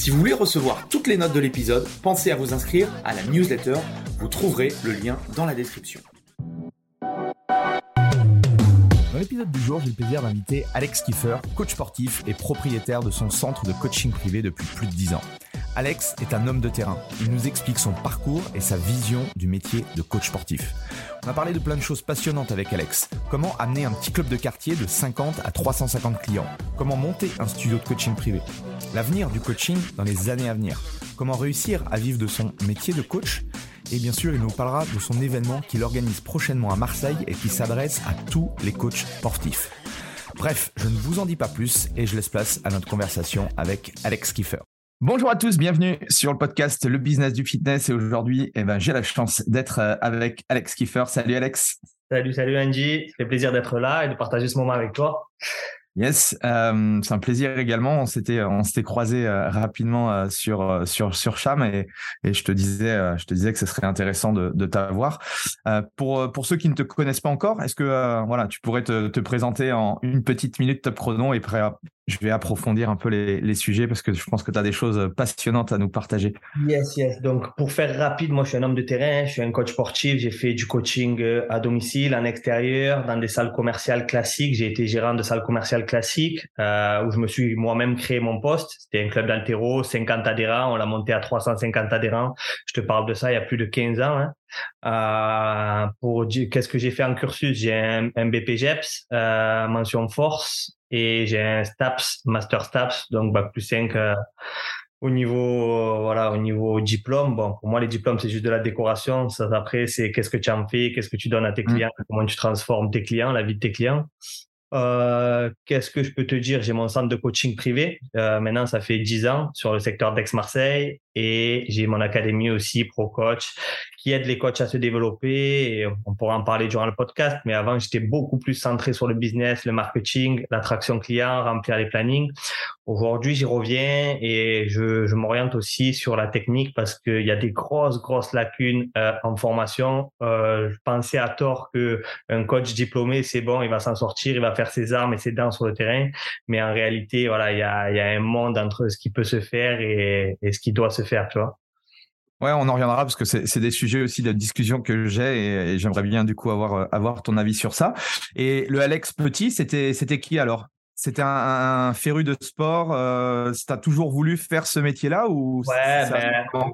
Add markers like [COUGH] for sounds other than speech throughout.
Si vous voulez recevoir toutes les notes de l'épisode, pensez à vous inscrire à la newsletter. Vous trouverez le lien dans la description. Dans l'épisode du jour, j'ai le plaisir d'inviter Alex Kiefer, coach sportif et propriétaire de son centre de coaching privé depuis plus de 10 ans. Alex est un homme de terrain. Il nous explique son parcours et sa vision du métier de coach sportif. On a parlé de plein de choses passionnantes avec Alex. Comment amener un petit club de quartier de 50 à 350 clients? Comment monter un studio de coaching privé? L'avenir du coaching dans les années à venir Comment réussir à vivre de son métier de coach? Et bien sûr, il nous parlera de son événement qu'il organise prochainement à Marseille et qui s'adresse à tous les coachs sportifs. Bref, je ne vous en dis pas plus et je laisse place à notre conversation avec Alex Kiefer. Bonjour à tous, bienvenue sur le podcast Le Business du Fitness. Et aujourd'hui, eh ben, j'ai la chance d'être euh, avec Alex Kiefer. Salut Alex. Salut, salut Angie. Ça fait plaisir d'être là et de partager ce moment avec toi. Yes, euh, c'est un plaisir également. On s'était on s'était croisé euh, rapidement euh, sur euh, sur sur Cham et, et je te disais je te disais que ce serait intéressant de, de t'avoir. pour pour ceux qui ne te connaissent pas encore, est-ce que voilà tu pourrais te, te présenter en une petite minute top chrono et prêt je vais approfondir un peu les, sujets parce que je pense que tu as des choses passionnantes à nous partager. Yes, yes. Donc, pour faire rapide, moi, je suis un homme de terrain, je suis un coach sportif. J'ai fait du coaching euh, à domicile, en extérieur, dans des salles commerciales classiques. J'ai été gérant de salles commerciales classiques euh, où je me suis moi-même créé mon poste. C'était un club d'altéro, 50 adhérents. On l'a monté à 350 adhérents. Je te parle de ça il y a plus de 15 ans. Hein. Euh, pour qu'est-ce que j'ai fait en cursus? J'ai un, un BPGEPS, euh, mention force, et j'ai un STAPS, Master STAPS, donc bac plus 5 euh, au niveau voilà au niveau diplôme. Bon, pour moi les diplômes c'est juste de la décoration. Ça après c'est qu'est-ce que tu en fais, qu'est-ce que tu donnes à tes mmh. clients, comment tu transformes tes clients, la vie de tes clients. Euh, qu'est-ce que je peux te dire? J'ai mon centre de coaching privé. Euh, maintenant, ça fait 10 ans sur le secteur d'Aix-Marseille et j'ai mon académie aussi Pro Coach qui aide les coachs à se développer. On pourra en parler durant le podcast, mais avant, j'étais beaucoup plus centré sur le business, le marketing, l'attraction client, remplir les plannings. Aujourd'hui, j'y reviens et je, m'oriente aussi sur la technique parce qu'il y a des grosses, grosses lacunes euh, en formation. Euh, je pensais à tort que un coach diplômé, c'est bon, il va s'en sortir, il va faire ses armes et ses dents sur le terrain. Mais en réalité, voilà, il y a, il y a un monde entre ce qui peut se faire et, et ce qui doit se faire, tu vois. Ouais, on en reviendra parce que c'est des sujets aussi de discussion que j'ai et, j'aimerais bien du coup avoir euh, avoir ton avis sur ça. Et le Alex Petit, c'était c'était qui alors? C'était un, féru de sport. Euh, T'as toujours voulu faire ce métier-là ou Ouais, ben,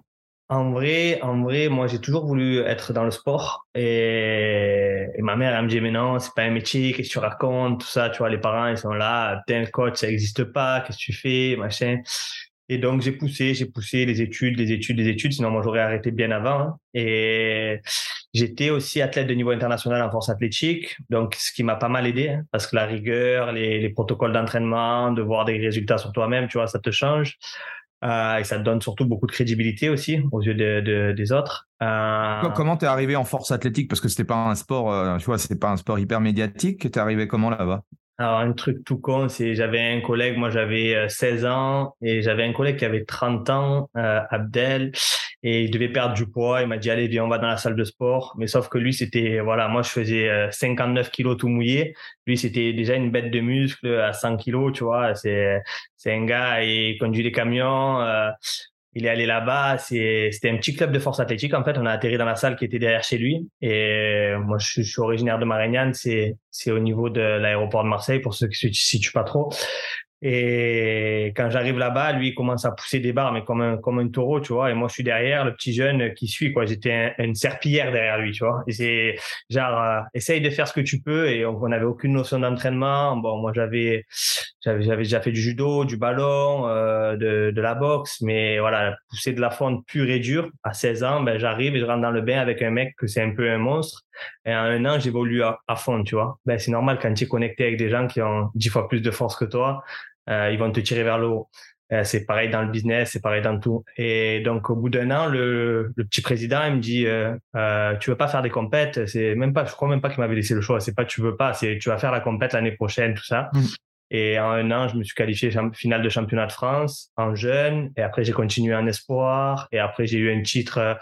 en vrai, en vrai, moi j'ai toujours voulu être dans le sport et, et ma mère elle me dit mais non, c'est pas un métier, qu'est-ce que tu racontes, tout ça, tu vois, les parents ils sont là, t'es un coach, ça n'existe pas, qu'est-ce que tu fais, machin. Et donc, j'ai poussé, j'ai poussé les études, les études, les études. Sinon, moi, j'aurais arrêté bien avant. Hein. Et j'étais aussi athlète de niveau international en force athlétique. Donc, ce qui m'a pas mal aidé, hein, parce que la rigueur, les, les protocoles d'entraînement, de voir des résultats sur toi-même, tu vois, ça te change. Euh, et ça te donne surtout beaucoup de crédibilité aussi aux yeux de, de, des autres. Euh... Comment t'es arrivé en force athlétique? Parce que c'était pas un sport, euh, tu vois, c'était pas un sport hyper médiatique. T'es arrivé comment là-bas? Alors, un truc tout con, c'est j'avais un collègue, moi j'avais 16 euh, ans, et j'avais un collègue qui avait 30 ans, euh, Abdel, et il devait perdre du poids. Il m'a dit, allez, viens, on va dans la salle de sport. Mais sauf que lui, c'était, voilà, moi je faisais 59 euh, kilos tout mouillé. Lui, c'était déjà une bête de muscle à 100 kilos, tu vois. C'est, c'est un gars, il conduit des camions. Euh, il est allé là-bas. C'était un petit club de force athlétique. En fait, on a atterri dans la salle qui était derrière chez lui. Et moi, je, suis originaire de Marignane. C'est au niveau de l'aéroport de Marseille, pour ceux qui ne se situent pas trop. Et quand j'arrive là-bas, lui, il commence à pousser des barres, mais comme un, comme un taureau, tu vois. Et moi, je suis derrière, le petit jeune qui suit, quoi. J'étais une serpillière derrière lui, tu vois. Et c'est genre, euh, essaye de faire ce que tu peux. Et on n'avait aucune notion d'entraînement. Bon, moi, j'avais, j'avais, déjà fait du judo, du ballon, euh, de, de la boxe. Mais voilà, pousser de la fonte pure et dure. À 16 ans, ben, j'arrive et je rentre dans le bain avec un mec que c'est un peu un monstre. Et en un an, j'évolue à, à, fond, tu vois. Ben, c'est normal quand tu es connecté avec des gens qui ont dix fois plus de force que toi, ils vont te tirer vers le haut. Euh, c'est pareil dans le business, c'est pareil dans tout. Et donc, au bout d'un an, le, le, petit président, il me dit, euh, euh, tu veux pas faire des compètes? C'est même pas, je crois même pas qu'il m'avait laissé le choix. C'est pas tu veux pas, c'est tu vas faire la compète l'année prochaine, tout ça. Mmh. Et en un an, je me suis qualifié finale de championnat de France en jeune. Et après, j'ai continué en espoir. Et après, j'ai eu un titre euh,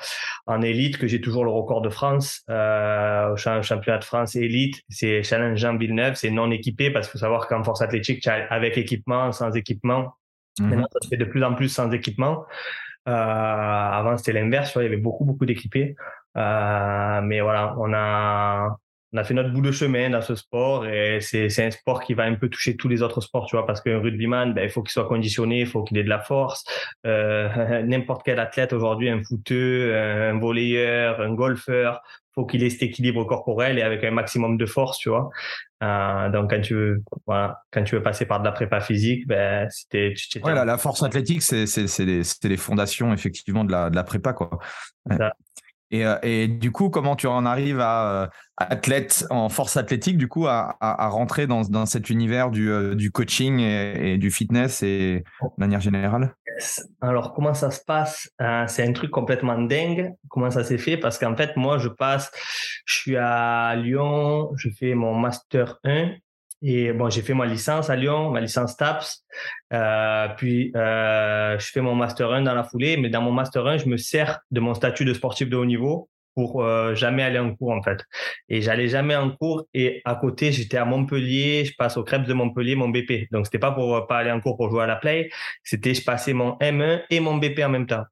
en élite que j'ai toujours le record de France euh, au championnat de France élite. C'est Challenge Jean Villeneuve. C'est non équipé parce qu'il faut savoir qu'en force athlétique, avec équipement, sans équipement. Mhm. Maintenant, ça se fait de plus en plus sans équipement. Euh, avant, c'était l'inverse. Il y avait beaucoup, beaucoup d'équipés. Euh, mais voilà, on a on a fait notre bout de chemin dans ce sport et c'est, un sport qui va un peu toucher tous les autres sports, tu vois, parce qu'un rugbyman, ben, il faut qu'il soit conditionné, il faut qu'il ait de la force. Euh, [LAUGHS] n'importe quel athlète aujourd'hui, un footeux, un volleyeur, un golfeur, faut qu'il ait cet équilibre corporel et avec un maximum de force, tu vois. Euh, donc quand tu veux, voilà, quand tu veux passer par de la prépa physique, ben c'était. Ouais, la, force athlétique, c'est c'est c'est les, les, fondations effectivement de la de la prépa quoi. Et, euh, et, du coup, comment tu en arrives à, euh, athlète en force athlétique, du coup, à, rentrer dans, cet univers du, euh, coaching et, du fitness et de manière générale? Alors, comment ça se passe? C'est un truc complètement dingue. Comment ça s'est fait Parce qu'en fait, moi, je passe, je suis à Lyon, je fais mon master 1 et bon, j'ai fait ma licence à Lyon, ma licence TAPS. Euh, puis, euh, je fais mon Master 1 dans la foulée. Mais dans mon Master 1, je me sers de mon statut de sportif de haut niveau pour euh, jamais aller en cours, en fait. Et j'allais jamais en cours. Et à côté, j'étais à Montpellier. Je passe au Crêpes de Montpellier, mon BP. Donc, c'était pas pour euh, pas aller en cours pour jouer à la play. C'était, je passais mon M1 et mon BP en même temps.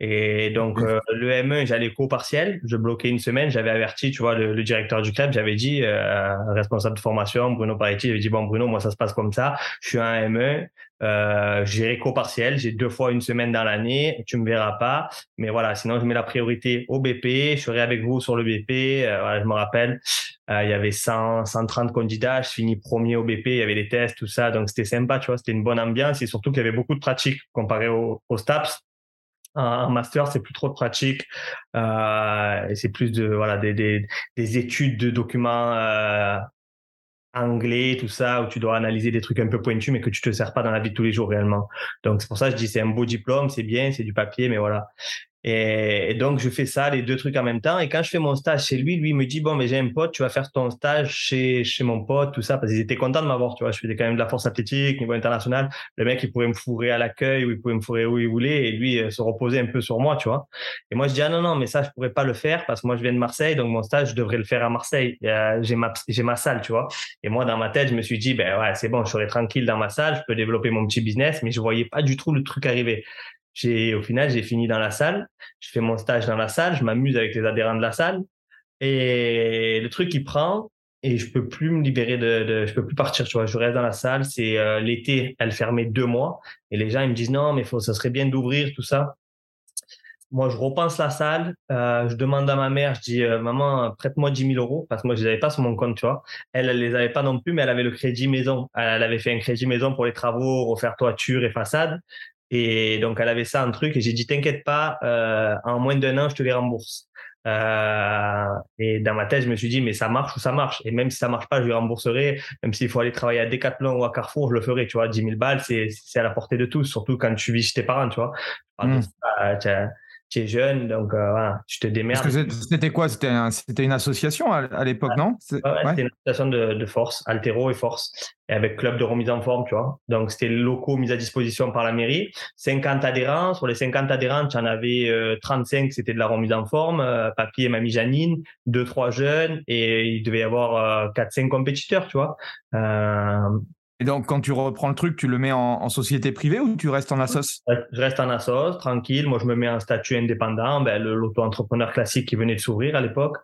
Et donc, euh, le M1, j'allais co partiel. Je bloquais une semaine. J'avais averti, tu vois, le, directeur du club. J'avais dit, euh, responsable de formation, Bruno Paretti, j'avais dit, bon, Bruno, moi, ça se passe comme ça. Je suis un M1. Euh, j'irai co partiel. J'ai deux fois une semaine dans l'année. Tu me verras pas. Mais voilà, sinon, je mets la priorité au BP. Je serai avec vous sur le BP. Euh, voilà, je me rappelle. il y avait 100, 130 candidats. Je finis premier au BP. Il y avait des tests, tout ça. Donc, c'était sympa, tu vois. C'était une bonne ambiance et surtout qu'il y avait beaucoup de pratiques comparé au, au STAPS un master, c'est plus trop de pratique euh, c'est plus de voilà des, des, des études de documents euh, anglais, tout ça, où tu dois analyser des trucs un peu pointus, mais que tu te sers pas dans la vie de tous les jours réellement. Donc c'est pour ça que je dis c'est un beau diplôme, c'est bien, c'est du papier, mais voilà. Et, donc, je fais ça, les deux trucs en même temps. Et quand je fais mon stage chez lui, lui me dit, bon, mais j'ai un pote, tu vas faire ton stage chez, chez mon pote, tout ça, parce qu'ils étaient contents de m'avoir, tu vois. Je faisais quand même de la force athlétique, niveau international. Le mec, il pouvait me fourrer à l'accueil ou il pouvait me fourrer où il voulait et lui euh, se reposer un peu sur moi, tu vois. Et moi, je dis, ah non, non, mais ça, je pourrais pas le faire parce que moi, je viens de Marseille, donc mon stage, je devrais le faire à Marseille. j'ai ma, j'ai ma salle, tu vois. Et moi, dans ma tête, je me suis dit, ben ouais, c'est bon, je serai tranquille dans ma salle, je peux développer mon petit business, mais je voyais pas du tout le truc arriver j'ai au final j'ai fini dans la salle. Je fais mon stage dans la salle. Je m'amuse avec les adhérents de la salle. Et le truc il prend et je peux plus me libérer de, de je peux plus partir tu vois. Je reste dans la salle. C'est euh, l'été elle fermait deux mois. Et les gens ils me disent non mais faut ça serait bien d'ouvrir tout ça. Moi je repense la salle. Euh, je demande à ma mère. Je dis euh, maman prête-moi 10 000 euros. Parce que moi je les avais pas sur mon compte tu vois. Elle elle les avait pas non plus mais elle avait le crédit maison. Elle avait fait un crédit maison pour les travaux refaire toiture et façade et donc, elle avait ça, un truc, et j'ai dit, t'inquiète pas, euh, en moins d'un an, je te les rembourse. Euh, et dans ma tête, je me suis dit, mais ça marche ou ça marche? Et même si ça marche pas, je lui rembourserai. Même s'il faut aller travailler à Decathlon ou à Carrefour, je le ferai. Tu vois, 10 000 balles, c'est, c'est à la portée de tous, surtout quand tu vis chez tes parents, tu vois. Mmh tu es jeune, donc euh, voilà, tu te démerdes. C'était quoi? C'était une association à, l'époque, non? C'était une association de, force, altéro et force, et avec club de remise en forme, tu vois. Donc c'était locaux mis à disposition par la mairie. 50 adhérents, sur les 50 adhérents, tu en avais 35, euh, c'était de la remise en forme, euh, Papy et Mamie Janine, deux, trois jeunes, et il devait y avoir 4-5 compétiteurs, tu vois. Et donc, quand tu reprends le truc, tu le mets en, société privée ou tu restes en assos? Je reste en assos, tranquille. Moi, je me mets en statut indépendant. Ben, l'auto-entrepreneur classique qui venait de s'ouvrir à l'époque.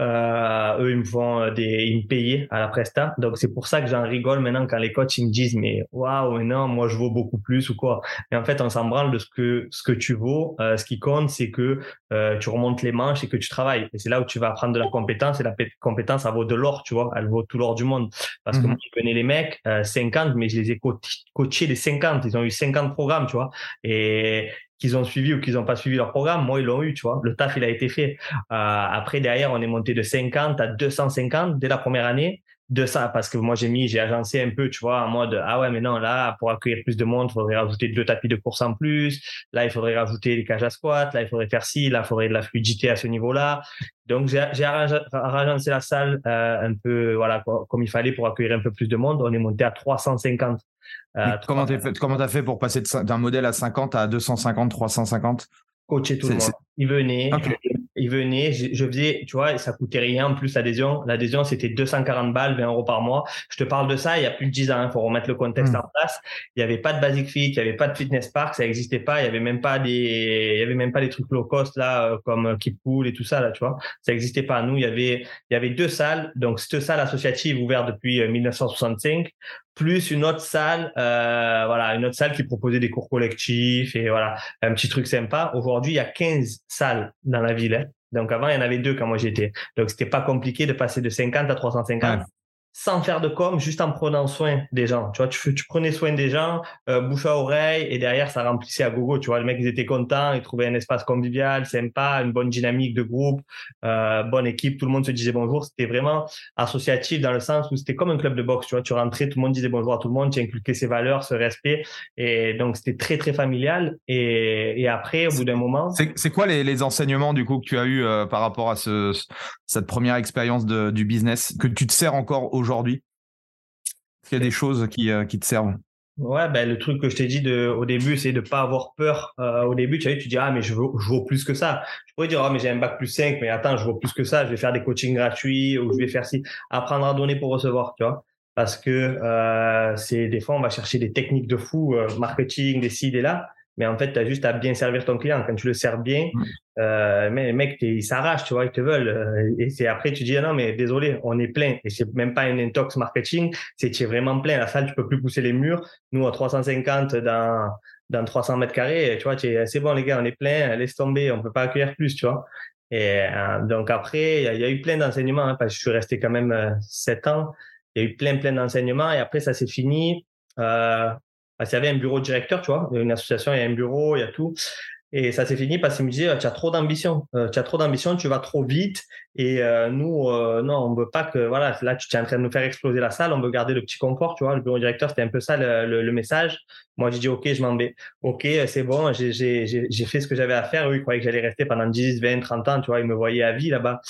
Euh, eux, ils me font des, ils me payaient à la presta. Donc, c'est pour ça que j'en rigole maintenant quand les coachs ils me disent, mais waouh, non, moi, je vaux beaucoup plus ou quoi? Et en fait, on s'en branle de ce que, ce que tu vaux. Euh, ce qui compte, c'est que euh, tu remontes les manches et que tu travailles. Et c'est là où tu vas apprendre de la compétence. Et la compétence, ça vaut de l'or, tu vois? Elle vaut tout l'or du monde. Parce que mmh moi, je connais les mecs, 50, mais je les ai coachés les 50. Ils ont eu 50 programmes, tu vois. Et qu'ils ont suivi ou qu'ils n'ont pas suivi leur programme, moi, ils l'ont eu, tu vois. Le taf, il a été fait. Euh, après, derrière, on est monté de 50 à 250 dès la première année de ça parce que moi j'ai mis j'ai agencé un peu tu vois en mode ah ouais mais non là pour accueillir plus de monde il faudrait rajouter deux tapis de course en plus là il faudrait rajouter des cages à squat là il faudrait faire ci là il faudrait de la fluidité à ce niveau là donc j'ai agencé la salle euh, un peu voilà comme il fallait pour accueillir un peu plus de monde on est monté à 350 euh, comment tu comment as fait pour passer d'un modèle à 50 à 250 350 coacher tout le monde il venait ils venaient, je, faisais, tu vois, ça coûtait rien en plus l'adhésion. L'adhésion, c'était 240 balles, 20 euros par mois. Je te parle de ça il y a plus de 10 ans, il hein, faut remettre le contexte hmm. en place. Il n'y avait pas de Basic Fit, il n'y avait pas de Fitness Park, ça n'existait pas. Il y avait même pas des, il y avait même pas des trucs low cost là, euh, comme Keep Cool et tout ça là, tu vois. Ça n'existait pas. Nous, il y avait, il y avait deux salles. Donc, cette salle associative ouverte depuis 1965 euh, plus une autre salle, euh, voilà, une autre salle qui proposait des cours collectifs et voilà, un petit truc sympa. Aujourd'hui, il y a 15 salles dans la ville. Hein. Donc avant, il y en avait deux quand moi j'étais. Donc c'était pas compliqué de passer de 50 à 350 sans faire de com, juste en prenant soin des gens. Tu vois, tu, prenais soin des gens, euh, bouche à oreille, et derrière, ça remplissait à gogo. Tu vois, les mecs, ils étaient contents, ils trouvaient un espace convivial, sympa, une bonne dynamique de groupe, euh, bonne équipe, tout le monde se disait bonjour. C'était vraiment associatif dans le sens où c'était comme un club de boxe. Tu vois, tu rentrais, tout le monde disait bonjour à tout le monde, tu inculquais ses valeurs, ce respect. Et donc, c'était très, très familial. Et, après, au bout d'un moment. C'est quoi les, enseignements, du coup, que tu as eu euh, par rapport à ce, cette première expérience du business que tu te sers encore aujourd'hui? Aujourd'hui? Est-ce qu'il y a des choses qui, euh, qui te servent? Ouais, ben, le truc que je t'ai dit de, au début, c'est de pas avoir peur. Euh, au début, tu, vois, tu dis, ah, mais je veux je vaux plus que ça. Je pourrais dire, ah, mais j'ai un bac plus 5, mais attends, je vaux plus que ça. Je vais faire des coachings gratuits ou je vais faire ci. Apprendre à donner pour recevoir, tu vois. Parce que euh, c'est des fois, on va chercher des techniques de fou, marketing, des ci, des là. Mais en fait, tu as juste à bien servir ton client. Quand tu le sers bien, mm. euh, mais les mecs, ils s'arrachent, tu vois, ils te veulent. Euh, et c'est après, tu dis, ah non, mais désolé, on est plein. Et c'est même pas un intox marketing, c'est tu es vraiment plein. La salle, tu peux plus pousser les murs. Nous, à 350 dans, dans 300 mètres carrés, tu vois, c'est bon, les gars, on est plein, laisse tomber, on peut pas accueillir plus, tu vois. Et euh, donc après, il y, a eu plein d'enseignements, hein, parce que je suis resté quand même euh, sept ans. Il y a eu plein, plein d'enseignements. Et après, ça s'est fini. Euh, parce qu'il y avait un bureau directeur, tu vois, une association, il y a un bureau, il y a tout. Et ça s'est fini parce qu'il me disait, tu as trop d'ambition, euh, tu as trop d'ambition, tu vas trop vite. Et euh, nous, euh, non, on veut pas que, voilà, là, tu es en train de nous faire exploser la salle, on veut garder le petit confort, tu vois. Le bureau directeur, c'était un peu ça le, message. Moi, j'ai dit, OK, je m'en vais. OK, c'est bon, j'ai fait ce que j'avais à faire. Eux, ils croyaient que j'allais rester pendant 10, 20, 30 ans, tu vois. Ils me voyaient à vie là-bas.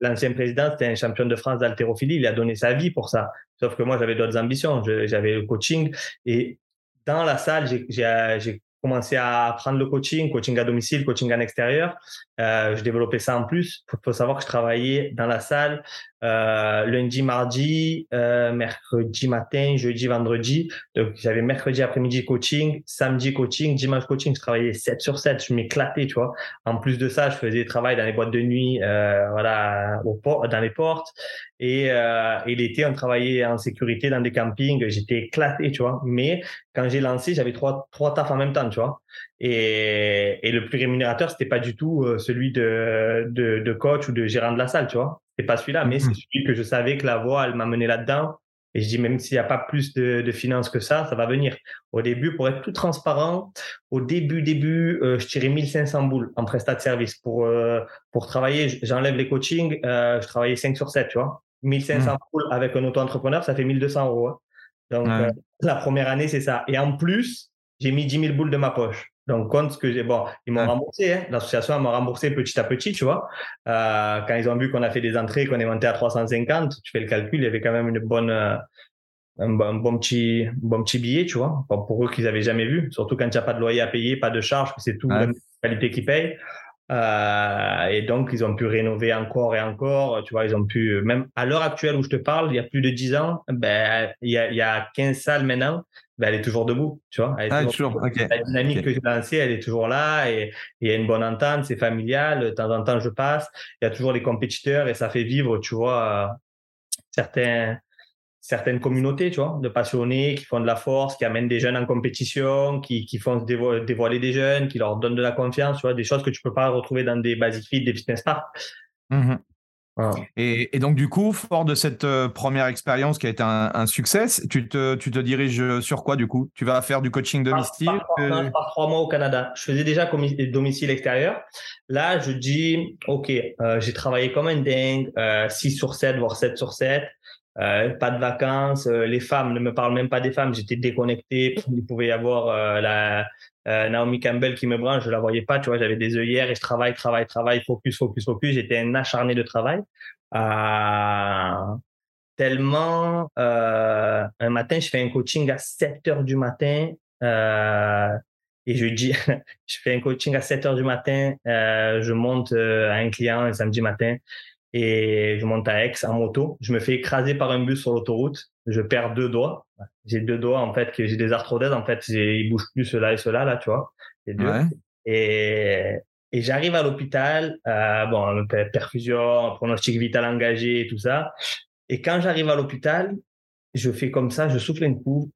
L'ancien président, c'était un champion de France d'haltérophilie. Il a donné sa vie pour ça. Sauf que moi, j'avais d'autres ambitions. J'avais le coaching. Et dans la salle, j'ai commencé à prendre le coaching, coaching à domicile, coaching en extérieur. Euh, je développais ça en plus. Il faut savoir que je travaillais dans la salle euh, lundi, mardi, euh, mercredi matin, jeudi, vendredi. Donc, j'avais mercredi après-midi coaching, samedi coaching, dimanche coaching. Je travaillais 7 sur 7. Je m'éclatais, tu vois. En plus de ça, je faisais travail dans les boîtes de nuit, voilà, dans les portes. Et, et l'été, on travaillait en sécurité dans des campings. J'étais éclaté, tu vois. Mais quand j'ai lancé, j'avais trois, trois tafs en même temps, tu vois. Et, et le plus rémunérateur, c'était pas du tout euh, celui de, de, de coach ou de gérant de la salle, tu vois c'est pas celui-là, mais c'est mm-hmm. celui que je savais que la voie, elle m'a mené là-dedans. Et je dis, même s'il n'y a pas plus de, de, finances que ça, ça va venir. Au début, pour être tout transparent, au début, début, euh, je tirais 1500 boules en prestat de service. Pour, euh, pour travailler, j'enlève les coachings, euh, je travaillais 5 sur 7, tu vois. 1500 mm. boules avec un auto-entrepreneur, ça fait 1200 euros. Hein. Donc, la première année, c'est ça. Et en plus, j'ai mis 10 000 boules de ma poche. Donc, compte ce que j'ai. Bon, ils m'ont remboursé. Hein. L'association m'a remboursé petit à petit, tu vois. Euh, quand ils ont vu qu'on a fait des entrées, qu'on est monté à 350, tu fais le calcul, il y avait quand même une bonne, euh, un, bon, petit, bon petit billet, tu vois, pour eux qu'ils avaient jamais vu. Surtout quand il n'y a pas de loyer à payer, pas de charges, c'est tout la qualité qui paye. Euh, et donc, ils ont pu rénover encore et encore. Tu vois, ils ont pu, même à l'heure actuelle où je te parle, il y a plus de 10 ans, ben, il y a, il y a 15 salles maintenant. Ben, elle est toujours debout, tu vois. Elle est ah, toujours, La dynamique que j'ai lancée, elle est toujours là et il y a une bonne entente, c'est familial. De temps en temps, je passe. Il y a toujours les compétiteurs et ça fait vivre, tu vois, certains, certaines communautés, tu vois, de passionnés qui font de la force, qui amènent des jeunes en compétition, qui, qui font dévoiler des jeunes, qui leur donnent de la confiance, tu vois, des choses que tu peux pas retrouver dans des basic fit, des fitness parks. Et, donc, du coup, fort de cette euh, première expérience qui a été un, succès, tu te, tu te diriges sur quoi, du coup? Tu vas faire du coaching domicile par, par, par, trois mois au Canada. Je faisais déjà domicile extérieur. Là, je dis, OK, euh, j'ai travaillé comme un dingue, 6 euh, sur 7, voire 7 sur 7. Euh, pas de vacances, euh, les femmes, ne me parlent même pas des femmes, j'étais déconnecté. [LAUGHS] Il pouvait y avoir euh, la Naomi Campbell qui me branche, je la voyais pas, tu vois, j'avais des œillères et je travaille, travaille, travaille, focus, focus, focus. J'étais un acharné de travail. tellement, un matin, je fais un coaching à 7 heures du matin. et je dis, [LAUGHS] je fais un coaching à 7 heures du matin, je monte à un client un samedi matin et je monte à Aix en moto. Je me fais écraser par un bus sur l'autoroute. Je perds deux doigts. J'ai deux doigts en fait, que j'ai des arthrodèses en fait. Ils bougent plus cela et cela là, tu vois. Les deux. Et, et j'arrive à l'hôpital. Euh, bon, perfusion, pronostic vital engagé et tout ça. Et quand j'arrive à l'hôpital, je fais comme ça, je souffle un coup.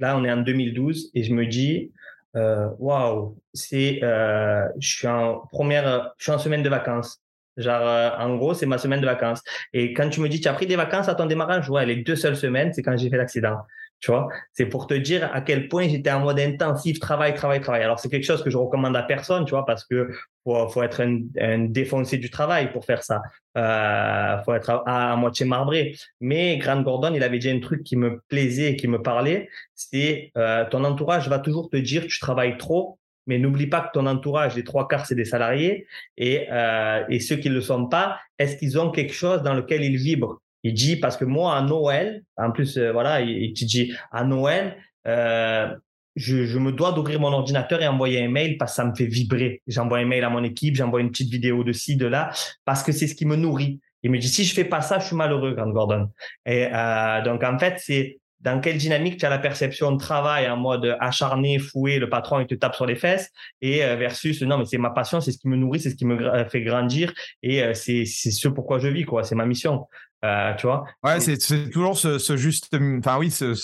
Là, on est en 2012 et je me dis, euh, waouh, wow, c'est, euh, je suis en première, je suis en semaine de vacances. Genre, euh, en gros, c'est ma semaine de vacances. Et quand tu me dis, tu as pris des vacances à ton démarrage, ouais, les deux seules semaines, c'est quand j'ai fait l'accident. Tu vois, c'est pour te dire à quel point j'étais en mode intensif, travail, travail, travail. Alors, c'est quelque chose que je recommande à personne, tu vois, parce que faut, faut être un, un défoncé du travail pour faire ça. Euh, faut être à, moitié marbré. Mais Grant Gordon, il avait déjà un truc qui me plaisait et qui me parlait. C'est euh, ton entourage va toujours te dire, tu travailles trop, mais n'oublie pas que ton entourage, les trois quarts, c'est des salariés. Et, euh, et ceux qui ne le sont pas, est-ce qu'ils ont quelque chose dans lequel ils vibrent? Il dit, parce que moi, à Noël, en plus, euh, voilà, il, te dit, à Noël, euh, je, je, me dois d'ouvrir mon ordinateur et envoyer un mail parce que ça me fait vibrer. J'envoie un mail à mon équipe, j'envoie une petite vidéo de ci, de là, parce que c'est ce qui me nourrit. Il me dit, si je fais pas ça, je suis malheureux, Grant Gordon. Et euh, donc, en fait, c'est dans quelle dynamique tu as la perception de travail en mode acharné, foué, le patron il te tape sur les fesses et euh, versus non mais c'est ma passion, c'est ce qui me nourrit, c'est ce qui me fait grandir et euh, c'est c'est ce pourquoi je vis quoi, c'est ma mission. Euh, tu vois? Ouais, c'est toujours ce, ce, juste enfin oui, ce,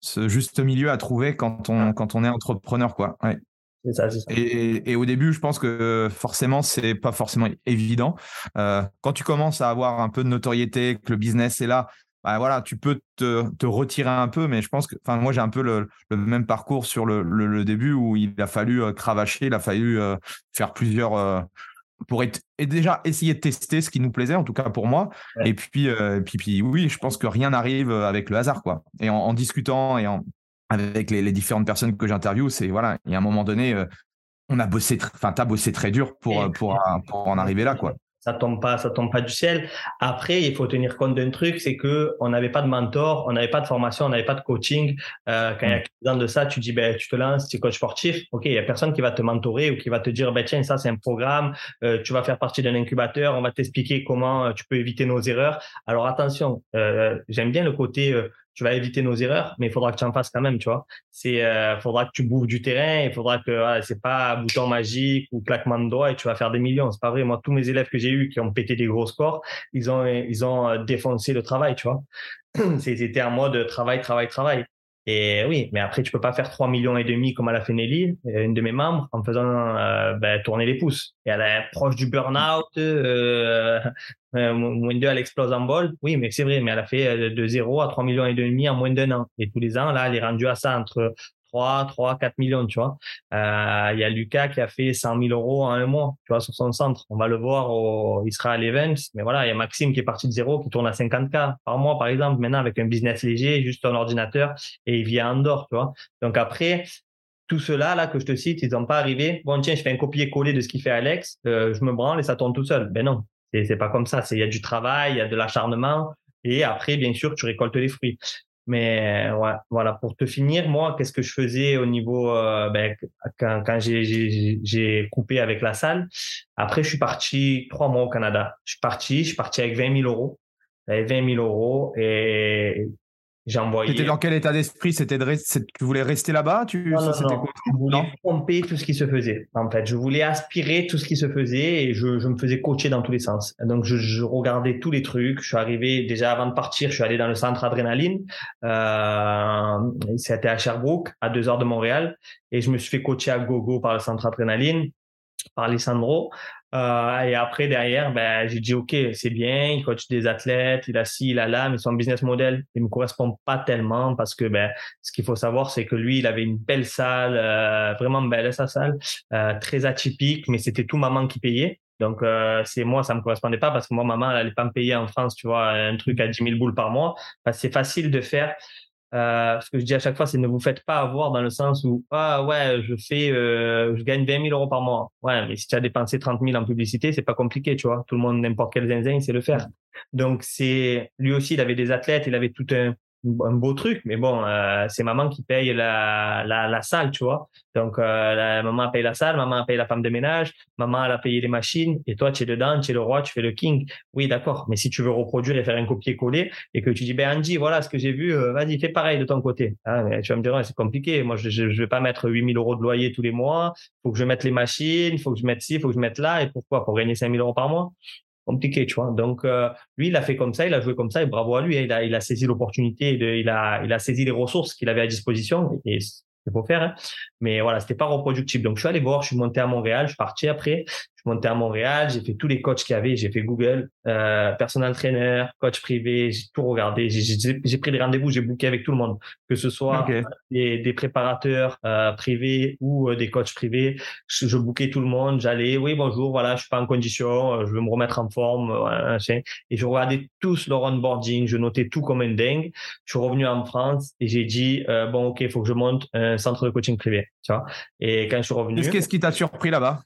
ce juste milieu à trouver quand on quand on est entrepreneur quoi. Ouais. Ça, ça. Et, et, au début, je pense que forcément, c'est pas forcément évident. Euh, quand tu commences à avoir un peu de notoriété, que le business est là, bah, voilà, tu peux te, te, retirer un peu, mais je pense que, enfin, moi, j'ai un peu le, le, même parcours sur le, le, début où il a fallu cravacher, il a fallu faire plusieurs pour être, et déjà essayer de tester ce qui nous plaisait, en tout cas pour moi. Et puis, puis, puis, oui, je pense que rien n'arrive avec le hasard, quoi. Et en, discutant et en, avec les, les différentes personnes que j'interviewe, c'est voilà, il y a un moment donné, on a bossé, enfin, t'as bossé très dur pour, pour, pour en arriver là, quoi ça tombe pas, ça tombe pas du ciel. Après, il faut tenir compte d'un truc, c'est que on n'avait pas de mentor, on n'avait pas de formation, on n'avait pas de coaching. Euh, quand il y a 15 ans de ça, tu dis, ben, tu te lances, tu es coach sportif. OK, il y a personne qui va te mentorer ou qui va te dire, ben, tiens, ça, c'est un programme, euh, tu vas faire partie d'un incubateur, on va t'expliquer comment euh, tu peux éviter nos erreurs. Alors, attention, euh, j'aime bien le côté, euh, tu vas éviter nos erreurs, mais il faudra que tu en fasses quand même, tu vois. C'est, euh, faudra que tu bouffes du terrain, il faudra que voilà, c'est pas bouton magique ou claquement de doigts et tu vas faire des millions. C'est pas vrai. Moi, tous mes élèves que j'ai eus qui ont pété des gros scores, ils ont, ils ont euh, défoncé le travail, tu vois. [CLEARS THROAT] C'était en mode travail, travail, travail. Et oui, mais après, tu peux pas faire 3 millions et demi comme elle a fait Nelly, euh, une de mes membres, en faisant euh, ben, tourner les pouces. Et elle est proche du burn-out, euh, [LAUGHS] euh moins de elle explose en bol. Oui, mais c'est vrai, mais elle a fait de 0 à 3 millions et demi en moins d'un an. Et tous les ans, là, elle est rendue à ça entre 3, 3, 4 millions, tu vois. Euh, il y a Lucas qui a fait 100 000 euros en un mois, tu vois, sur son centre. On va le voir, au, il sera à l'event. Mais voilà, il y a Maxime qui est parti de zéro, qui tourne à 50K par mois, par exemple, maintenant avec un business léger, juste un ordinateur, et il vit à Andorre, tu vois. Donc après, tout cela là que je te cite, ils n'ont pas arrivé. Bon tiens, je fais un copier-coller de ce qu'il fait Alex, euh, je me branle et ça tourne tout seul. Ben non, c'est pas comme ça. Il y a du travail, il y a de l'acharnement et après bien sûr tu récoltes les fruits. Mais ouais, voilà, pour te finir, moi, qu'est-ce que je faisais au niveau euh, ben, quand, quand j'ai coupé avec la salle? Après, je suis parti trois mois au Canada. Je suis parti, je suis parti avec 20 000 euros. J'avais 20 000 euros et j'ai envoyé. C'était dans quel état d'esprit? C'était de tu voulais rester là-bas? Tu non, non, non. Je voulais pomper tout ce qui se faisait. En fait, je voulais aspirer tout ce qui se faisait et je, je me faisais coacher dans tous les sens. Donc, je, je, regardais tous les trucs. Je suis arrivé déjà avant de partir. Je suis allé dans le centre adrénaline. Euh, C'était à Sherbrooke, à deux heures de Montréal, et je me suis fait coacher à gogo par le centre adrénaline par Alessandro. Euh, et après, derrière, ben, j'ai dit, OK, c'est bien, il coach des athlètes, il a ci, il a là, mais son business model, il me correspond pas tellement parce que ben, ce qu'il faut savoir, c'est que lui, il avait une belle salle, euh, vraiment belle sa salle, euh, très atypique, mais c'était tout maman qui payait. Donc, euh, c'est moi, ça me correspondait pas parce que moi, maman, elle allait pas me payer en France, tu vois, un truc à 10 000 boules par mois. c'est facile de faire euh, ce que je dis à chaque fois, c'est ne vous faites pas avoir dans le sens où ah ouais, je fais, euh, je gagne 20 000 euros par mois. Ouais, mais si tu as dépensé 30 000 en publicité, c'est pas compliqué, tu vois. Tout le monde, n'importe quel zinzin, il sait le faire. Donc c'est lui aussi, il avait des athlètes, il avait tout un un beau truc, mais bon, euh, c'est maman qui paye la, la, salle, tu vois. Donc, euh, la, maman paye la salle, maman paye la femme de ménage, maman elle a payé les machines, et toi, tu es dedans, tu es le roi, tu fais le king. Oui, d'accord, mais si tu veux reproduire et faire un copier-coller, et que tu dis, ben Andy, voilà ce que j'ai vu, euh, vas-y, fais pareil de ton côté. Mais tu vas me dire, c'est compliqué, moi, je, je, vais pas mettre 8000 euros de loyer tous les mois, faut que je mette les machines, faut que je mette ci, faut que je mette là, et pourquoi? Pour gagner 5000 euros par mois? Compliqué, tu vois. Donc euh, lui, il a fait comme ça, il a joué comme ça et bravo à lui. Hein. Il a, il a saisi l'opportunité, il a, il a saisi les ressources qu'il avait à disposition et c'est faut faire. Hein. Mais voilà, c'était pas reproductible. Donc je suis allé voir, je suis monté à Montréal, je suis parti après monté à Montréal, j'ai fait tous les coachs qu'il y avait, j'ai fait Google, euh, personal trainer, coach privé, j'ai tout regardé, j'ai pris des rendez-vous, j'ai booké avec tout le monde, que ce soit des, des, préparateurs euh, privés ou euh, des coachs privés, je, je bookais tout le monde, j'allais, oui bonjour, voilà, je suis pas en condition, euh, je veux me remettre en forme, voilà, et je regardais tous leur onboarding, je notais tout comme un dingue. Je suis revenu en France et j'ai dit euh, bon ok, il faut que je monte un centre de coaching privé, tu vois. Et quand je suis revenu, qu'est-ce qui t'a surpris là-bas?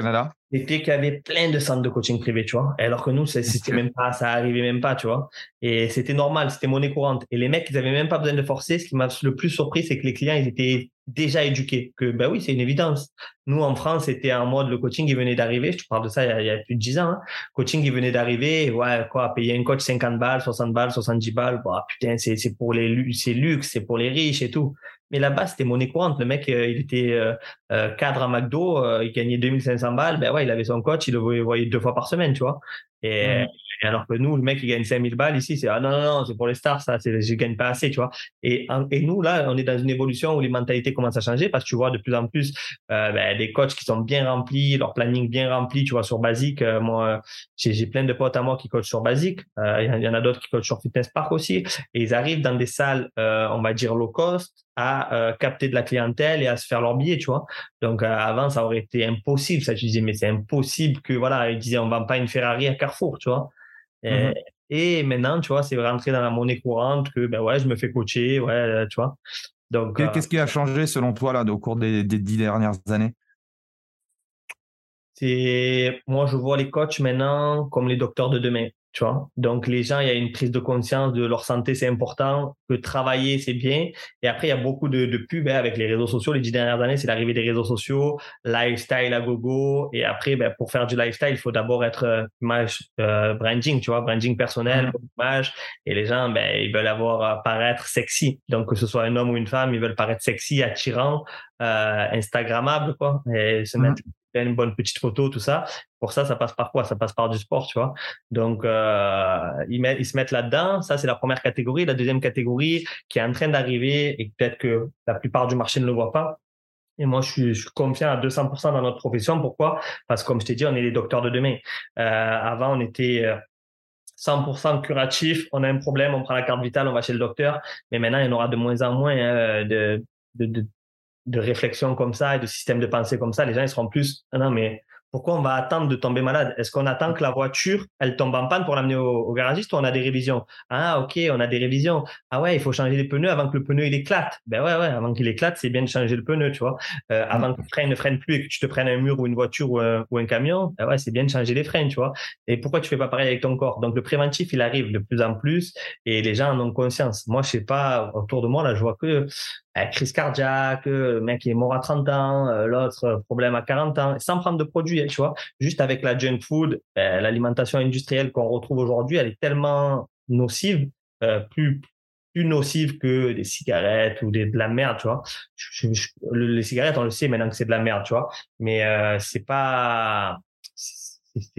Canada c'était qu'il y avait plein de centres de coaching privé, tu vois. Alors que nous, c'était même pas, ça arrivait même pas, tu vois. Et c'était normal, c'était monnaie courante. Et les mecs, ils avaient même pas besoin de forcer. Ce qui m'a le plus surpris, c'est que les clients, ils étaient déjà éduqués. Que, ben oui, c'est une évidence. Nous, en France, c'était en mode, le coaching, il venait d'arriver. Je te parle de ça il y a, plus de 10 ans. Hein. Coaching, il venait d'arriver. Ouais, quoi, payer un coach 50 balles, 60 balles, 70 balles. Bah, putain, c'est, c'est pour les, c'est luxe, c'est pour les riches et tout. Mais là-bas, c'était monnaie courante. Le mec, euh, il était euh, euh, cadre à McDo, il gagnait 2500 balles. Ben ouais, il avait son coach, il le voyait deux fois par semaine, tu vois. Et, alors que nous, le mec, il gagne 5000 balles ici, c'est ah non, non, non, c'est pour les stars, ça, je gagne pas assez, tu vois. Et, et nous, là, on est dans une évolution où les mentalités commencent à changer parce que tu vois de plus en plus euh, ben, des coachs qui sont bien remplis, leur planning bien rempli, tu vois, sur Basique. moi, j'ai, j'ai plein de potes à moi qui coachent sur Basique. Il y en a d'autres qui coachent sur Fitness Park aussi. Et ils arrivent dans des salles, on va dire low cost, à euh, capter de la clientèle et à se faire leur billet, tu vois. Donc euh, avant, ça aurait été impossible. Ça, tu disais, mais c'est impossible que voilà, ils disaient, on vend pas une Ferrari à Carrefour, tu vois. Et, mhm. maintenant, tu vois, c'est rentré dans la monnaie courante que ben ouais, je me fais coacher, ouais, euh, tu vois. Donc qu'est-ce qui a changé selon toi là au cours des, des dix dernières années? C'est moi, je vois les coachs maintenant comme les docteurs de demain. Tu vois? Donc, les gens, il y a une prise de conscience de leur santé, c'est important, que travailler, c'est bien. Et après, il y a beaucoup de, de pubs hein, avec les réseaux sociaux. Les dix dernières années, c'est l'arrivée des réseaux sociaux, lifestyle à gogo. Et après, ben, pour faire du lifestyle, il faut d'abord être euh, image euh, branding, tu vois, branding personnel, image. Et les gens, ben, ils veulent avoir euh, paraître sexy. Donc, que ce soit un homme ou une femme, ils veulent paraître sexy, attirant, euh, Instagrammable, quoi. Et se mettre une bonne petite photo, tout ça. Pour ça, ça passe par quoi? Ça passe par du sport, tu vois. Donc, euh, ils, se mettent là-dedans. Ça, c'est la première catégorie. La deuxième catégorie qui est en train d'arriver et peut-être que la plupart du marché ne le voit pas. Et moi, je suis, je confiant à 200% dans notre profession. Pourquoi? Parce que, comme je t'ai dit, on est les docteurs de demain. Euh, avant, on était 100% euh, curatif. On a un problème, on prend la carte vitale, on va chez le docteur. Mais maintenant, il y en aura de moins en moins hein, de, de réflexion comme ça et de système de pensée comme ça. Les gens, ils seront plus, ah non, mais pourquoi on va attendre de tomber malade? Est-ce qu'on attend que la voiture, elle tombe en panne pour l'amener au, garagiste ou on a des révisions? Ah, ok, on a des révisions. Ah ouais, il faut changer les pneus avant que le pneu il éclate. Ben ouais, ouais, avant qu'il éclate, c'est bien de changer le pneu, tu vois. Euh, mm. avant que le frein ne freine plus et que tu te prennes un mur ou une voiture ou un, camion, ben ouais, c'est bien de changer les freins, tu vois. Et pourquoi tu fais pas pareil avec ton corps? Donc le préventif, il arrive de plus en plus et les gens en ont conscience. Moi, je sais pas, autour de moi, là, je vois que crise cardiaque, le mec est mort à 30 ans, euh, l'autre euh, problème à 40 ans, sans prendre de produits, tu vois. Juste avec la junk food, ben, l'alimentation industrielle qu'on retrouve aujourd'hui, elle est tellement nocive, euh, plus nocive que des cigarettes ou des, de la merde, tu vois. les cigarettes, on le sait maintenant que c'est de la merde, tu vois. Mais euh, c'est pas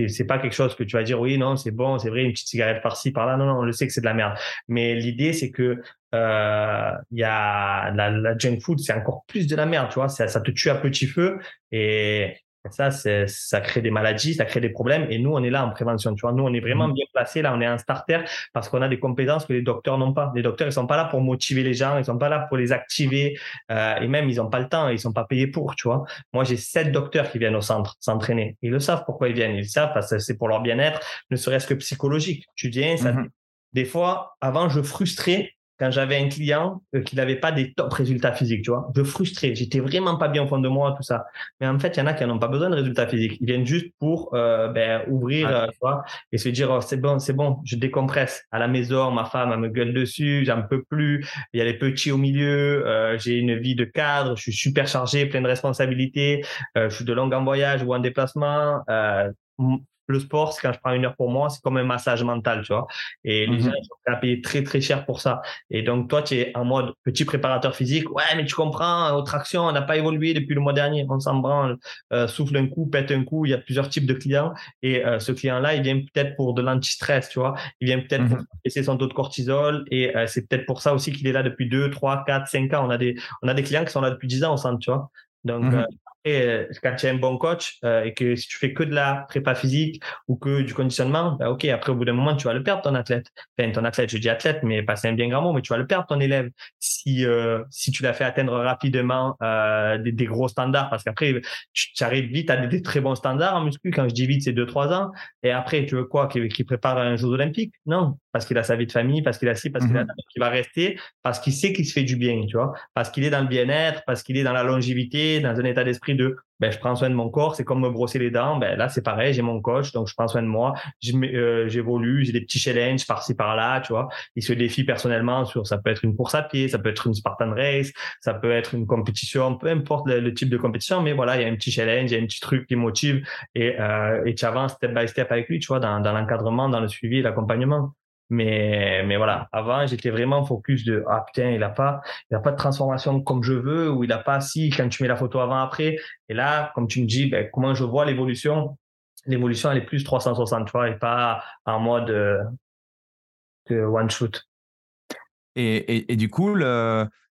c'est pas quelque chose que tu vas dire oui non c'est bon c'est vrai une petite cigarette par-ci par-là non non on le sait que c'est de la merde mais l'idée c'est que euh, y a la, la junk food c'est encore plus de la merde tu vois ça, ça te tue à petit feu et ça, ça crée des maladies, ça crée des problèmes. Et nous, on est là en prévention. Tu vois, nous, on est vraiment mmh. bien placés. Là, on est un starter parce qu'on a des compétences que les docteurs n'ont pas. Les docteurs, ils sont pas là pour motiver les gens, ils sont pas là pour les activer. Euh, et même, ils ont pas le temps, ils sont pas payés pour. Tu vois, moi, j'ai sept docteurs qui viennent au centre s'entraîner. Ils le savent pourquoi ils viennent. Ils le savent parce que c'est pour leur bien-être, ne serait-ce que psychologique. Tu viens, ça. Mmh. Des fois, avant, je frustrais quand j'avais un client euh, qui n'avait pas des top résultats physiques, tu vois. Je frustrais, j'étais vraiment pas bien au fond de moi, tout ça. Mais en fait, il y en a qui n'ont pas besoin de résultats physiques. Ils viennent juste pour euh, ben, ouvrir, euh, tu vois, et se dire, oh, c'est bon, c'est bon, je décompresse. À la maison, ma femme, elle me gueule dessus, j'en peux plus. Il y a les petits au milieu, euh, j'ai une vie de cadre, je suis super chargé, plein de responsabilités, je suis de longue en voyage ou en déplacement le sport, c'est quand je prends une heure pour moi, c'est comme un massage mental, tu vois. Et les mhm. gens, sont prêts à payer très, très cher pour ça. Et donc, toi, tu es en mode petit préparateur physique. Ouais, mais tu comprends, aux tractions, on n'a pas évolué depuis le mois dernier. On s'en branle, euh, souffle un coup, pète un coup. Il y a plusieurs types de clients. Et euh, ce client-là, il vient peut-être pour de l'anti-stress, tu vois. Il vient peut-être pour mhm. baisser son taux de cortisol. Et euh, c'est peut-être pour ça aussi qu'il est là depuis 2, 3, 4, 5 ans. On a des, on a des clients qui sont là depuis 10 ans centre, tu vois. Donc, mhm. Euh, quand tu es un bon coach euh, et que si tu fais que de la prépa physique ou que du conditionnement, bah, ok, après au bout d'un moment, tu vas le perdre ton athlète. Enfin, ton athlète, je dis athlète, mais pas c'est un bien grand mot, mais tu vas le perdre ton élève si euh, si tu l'as fait atteindre rapidement des, des, gros standards, parce qu'après tu, arrives vite à des, très bons standards en muscu. Quand je dis vite, c'est deux trois ans. Et après, tu veux quoi? Qu'il prépare un Jeux Olympiques? Non, parce qu'il a sa vie de famille, parce qu'il a ci, parce qu'il mhm. va rester, parce qu'il sait qu'il se fait du bien, tu vois, parce qu'il est dans le bien-être, parce qu'il est dans la longévité, dans un état d'esprit de ben, je prends soin de mon corps, c'est comme me brosser les dents. Ben, là, c'est pareil, j'ai mon coach, donc je prends soin de moi. Euh, j'évolue, j'ai des petits challenges par-ci, par-là, tu vois. Il se défie personnellement sur, ça peut être une course à pied, ça peut être une Spartan Race, ça peut être une compétition, peu importe le, type de compétition, mais voilà, il y a un petit challenge, il y a un petit truc qui motive et, euh, et tu avances step by step avec lui, tu vois, dans, dans l'encadrement, dans le suivi, l'accompagnement. Mais, mais voilà, avant, j'étais vraiment focus de, ah putain, il a pas, pas de transformation comme je veux, ou il a pas si, quand tu mets la photo avant, après. Et là, comme tu me dis, ben, comment je vois l'évolution, l'évolution, elle est plus 360, tu et pas en mode euh, one shoot. Et, et, du coup,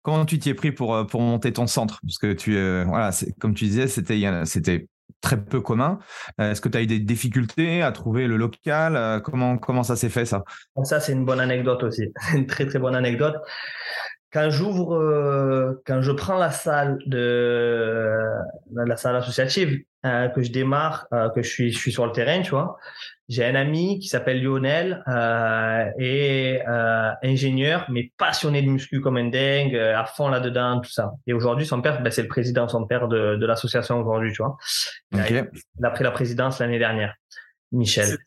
comment tu t'y es pris pour, pour monter ton centre? Parce que tu, euh, voilà, comme tu disais, c'était très peu commun. Euh, est-ce que tu as eu des difficultés à trouver le local? Euh, comment, comment ça s'est fait ça? Ça, c'est une bonne anecdote aussi. [LAUGHS] une très très bonne anecdote. Quand j'ouvre, euh, quand je prends la salle de la salle associative, que je démarre, que je suis, je suis sur le terrain, tu vois, j'ai un ami qui s'appelle Lionel euh, et euh, ingénieur, mais passionné de muscu comme un dingue, euh, à fond là-dedans, tout ça. Et aujourd'hui, son père, ben, c'est le président, son père de, de l'association aujourd'hui, tu vois. Okay. Il a pris la présidence l'année dernière, Michel.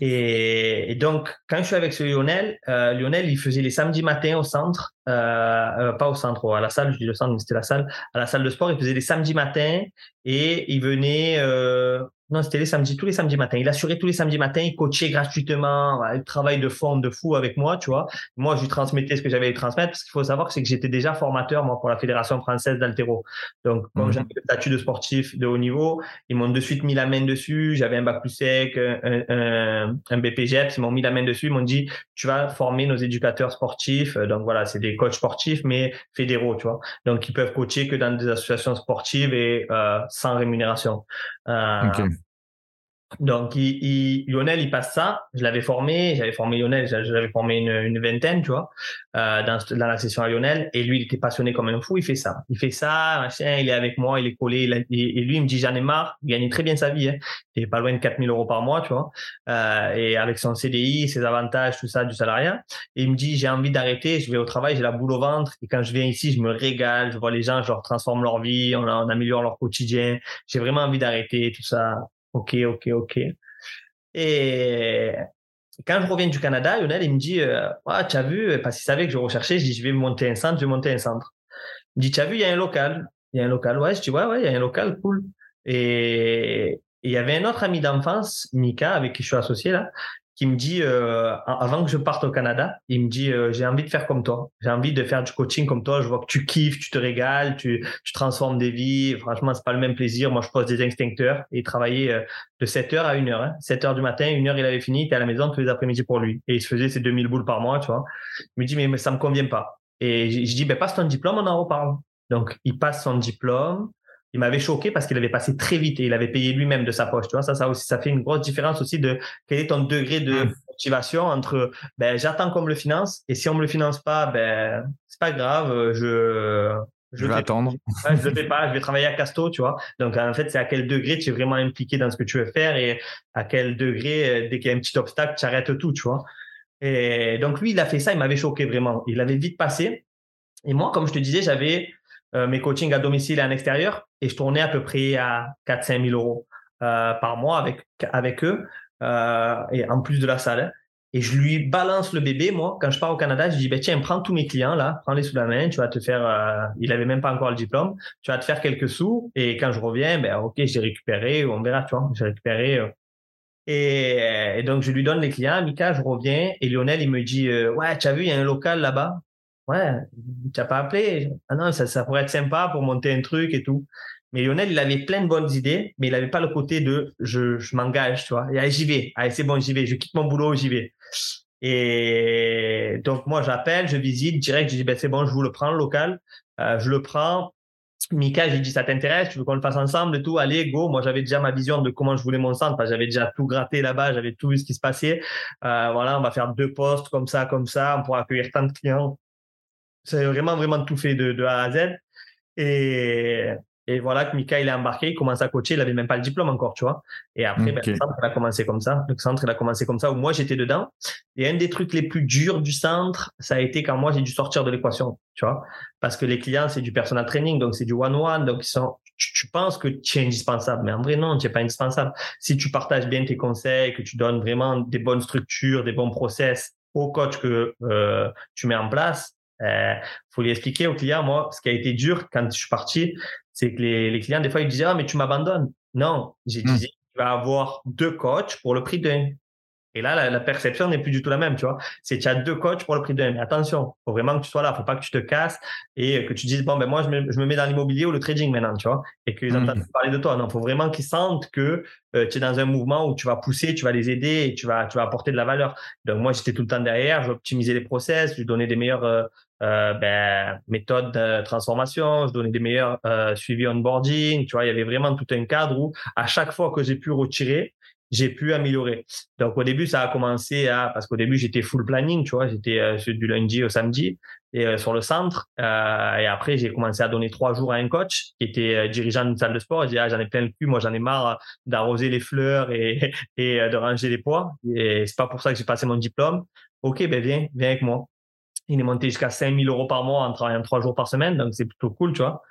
Et, et, donc, quand je suis avec ce Lionel, euh, Lionel, il faisait les samedis matins au centre, euh, euh, pas au centre, à la salle, je dis le centre, mais c'était la salle, à la salle de sport, il faisait les samedis matins et il venait euh, non, c'était les samedis, tous les samedis matins. Il assurait tous les samedis matins, il coachait gratuitement, il travaille de fond, de fou avec moi, tu vois. Moi, je lui transmettais ce que j'avais à lui transmettre, parce qu'il faut savoir, c'est que j'étais déjà formateur, moi, pour la Fédération française d'altéro. Donc, comme mmh. j'avais le statut de sportif de haut niveau, ils m'ont de suite mis la main dessus. J'avais un bac plus sec, un, un, un BPGEPS, ils m'ont mis la main dessus. Ils m'ont dit, tu vas former nos éducateurs sportifs. Donc, voilà, c'est des coachs sportifs, mais fédéraux, tu vois. Donc, ils peuvent coacher que dans des associations sportives et euh, sans rémunération. Euh, Donc, il, Lionel, il passe ça. Je l'avais formé, j'avais formé Lionel, j'avais formé une, une, vingtaine, tu vois, euh, dans, dans, la session à Lionel. Et lui, il était passionné comme un fou. Il fait ça. Il fait ça, machin, il est avec moi, il est collé. et, lui, il me dit, j'en ai marre. Il gagnait très bien sa vie. Hein. Il est pas loin de 4000 euros par mois, tu vois. Euh, et avec son CDI, ses avantages, tout ça, du salariat. Et il me dit, j'ai envie d'arrêter. Je vais au travail, j'ai la boule au ventre. Et quand je viens ici, je me régale. Je vois les gens, je leur transforme leur vie, on, on améliore leur quotidien. J'ai vraiment envie d'arrêter, tout ça. Ok, ok, ok. Et quand je reviens du Canada, Lionel, il me dit euh, ah, Tu as vu, parce qu'il savait que je recherchais, je dis Je vais monter un centre, je vais monter un centre. Il me dit Tu as vu, il y a un local. Il y a un local. Ouais, je dis Ouais, ouais, il y a un local, cool. Et il y avait un autre ami d'enfance, Mika, avec qui je suis associé là, qui me dit, euh, avant que je parte au Canada, il me dit, euh, j'ai envie de faire comme toi. J'ai envie de faire du coaching comme toi. Je vois que tu kiffes, tu te régales, tu, tu transformes des vies. Franchement, c'est pas le même plaisir. Moi, je pose des instincteurs et il travaillait euh, de 7 heures à 1 heure. Hein. 7 heures du matin, 1 heure, il avait fini, il était à la maison tous les après-midi pour lui. Et il se faisait ses 2000 boules par mois, tu vois. Il me dit, mais, mais ça me convient pas. Et je, je dis, ben, passe ton diplôme, on en reparle. Donc, il passe son diplôme il m'avait choqué parce qu'il avait passé très vite et il avait payé lui-même de sa poche. Tu vois, ça, ça aussi, ça fait une grosse différence aussi de quel est ton degré de mmh. motivation entre, ben, j'attends qu'on me le finance et si on me le finance pas, ben, c'est pas grave, je, je, vais attendre. je le fais pas, je vais travailler à Casto, tu vois. Donc, en fait, c'est à quel degré tu es vraiment impliqué dans ce que tu veux faire et à quel degré, euh, dès qu'il y a un petit obstacle, tu arrêtes tout, tu vois. Et donc, lui, il a fait ça, il m'avait choqué vraiment. Il avait vite passé. Et moi, comme je te disais, j'avais mes coachings à domicile et en extérieur et je tournais à peu près à 4-5 000 euros euh, par mois avec, avec eux euh, et en plus de la salle. Et je lui balance le bébé, moi, quand je pars au Canada, je dis, ben, tiens, prends tous mes clients là, prends-les sous la main, tu vas te faire, euh, il avait même pas encore le diplôme, tu vas te faire quelques sous, et quand je reviens, ben, ok, j'ai récupéré, on verra, tu vois, j'ai récupéré. Euh. Et, donc, je lui donne les clients, Mika, je reviens, et Lionel, il me dit, ouais, tu as vu, il y a un local là-bas, ouais, tu n'as pas appelé. Ah non, ça, ça pourrait être sympa pour monter un truc et tout. Mais Lionel, il avait plein de bonnes idées, mais il n'avait pas le côté de je, je m'engage, tu vois. Et j'y vais. Allez, c'est bon, j'y vais. Je quitte mon boulot, j'y vais. Et donc, moi, j'appelle, je visite direct, je dis, ben, c'est bon, je vous le prends, le local. Euh, je le prends. Mika, j'ai dit, ça t'intéresse, tu veux qu'on le fasse ensemble et tout, allez, go. Moi, j'avais déjà ma vision de comment je voulais mon centre, j'avais déjà tout gratté là-bas, j'avais tout vu ce qui se passait. Euh, voilà, on va faire deux postes comme ça, comme ça, on pourra accueillir tant de clients c'est vraiment, vraiment tout fait de, de A à Z. Et, et voilà que Mika, il est embarqué, il commence à coacher, il avait même pas le diplôme encore, tu vois. Et après, ben, le centre, il a commencé comme ça. Le centre, il a commencé comme ça, où moi, j'étais dedans. Et un des trucs les plus durs du centre, ça a été quand moi, j'ai dû sortir de l'équation, tu vois. Parce que les clients, c'est du personal training, donc c'est du one-one, donc ils sont, tu, penses que tu es indispensable, mais en vrai, non, tu n'es pas indispensable. Si tu partages bien tes conseils, que tu donnes vraiment des bonnes structures, des bons process au coach que euh, tu mets en place, euh, faut lui expliquer aux clients, moi, ce qui a été dur quand je suis parti, c'est que les, les, clients, des fois, ils disaient, ah, mais tu m'abandonnes. Non, j'ai dit, tu vas avoir deux coachs pour le prix d'un. Et là, la, perception n'est plus du tout la même, tu vois. C'est tu as deux coachs pour le prix d'un. Mais attention, faut vraiment que tu sois là. Faut pas que tu te casses et que tu dises, bon, ben moi, je me, je me mets dans l'immobilier ou le trading maintenant, tu vois. Et qu'ils mmh. entendent parler de toi. Non, faut vraiment qu'ils sentent que euh, tu es dans un mouvement où tu vas pousser, tu vas les aider et tu vas, tu vas apporter de la valeur. Donc, moi, j'étais tout le temps derrière. J'optimisais les process, je donnais des meilleures euh, euh, ben, méthodes de transformation, je donnais des meilleurs suivis onboarding. Tu vois, il y avait vraiment tout un cadre où à chaque fois que j'ai pu retirer, j'ai pu améliorer. Donc au début, ça a commencé à parce qu'au début j'étais full planning, tu vois, j'étais euh, du lundi au samedi et euh, sur le centre. Euh, et après j'ai commencé à donner trois jours à un coach qui était euh, dirigeant d'une salle de sport. Il dit ah j'en ai plein le cul, moi j'en ai marre d'arroser les fleurs et [LAUGHS] et de ranger les poids. Et c'est pas pour ça que j'ai passé mon diplôme. Ok, ben viens, viens avec moi. Il est monté jusqu'à 5000 euros par mois en travaillant trois jours par semaine, donc c'est plutôt cool, tu vois.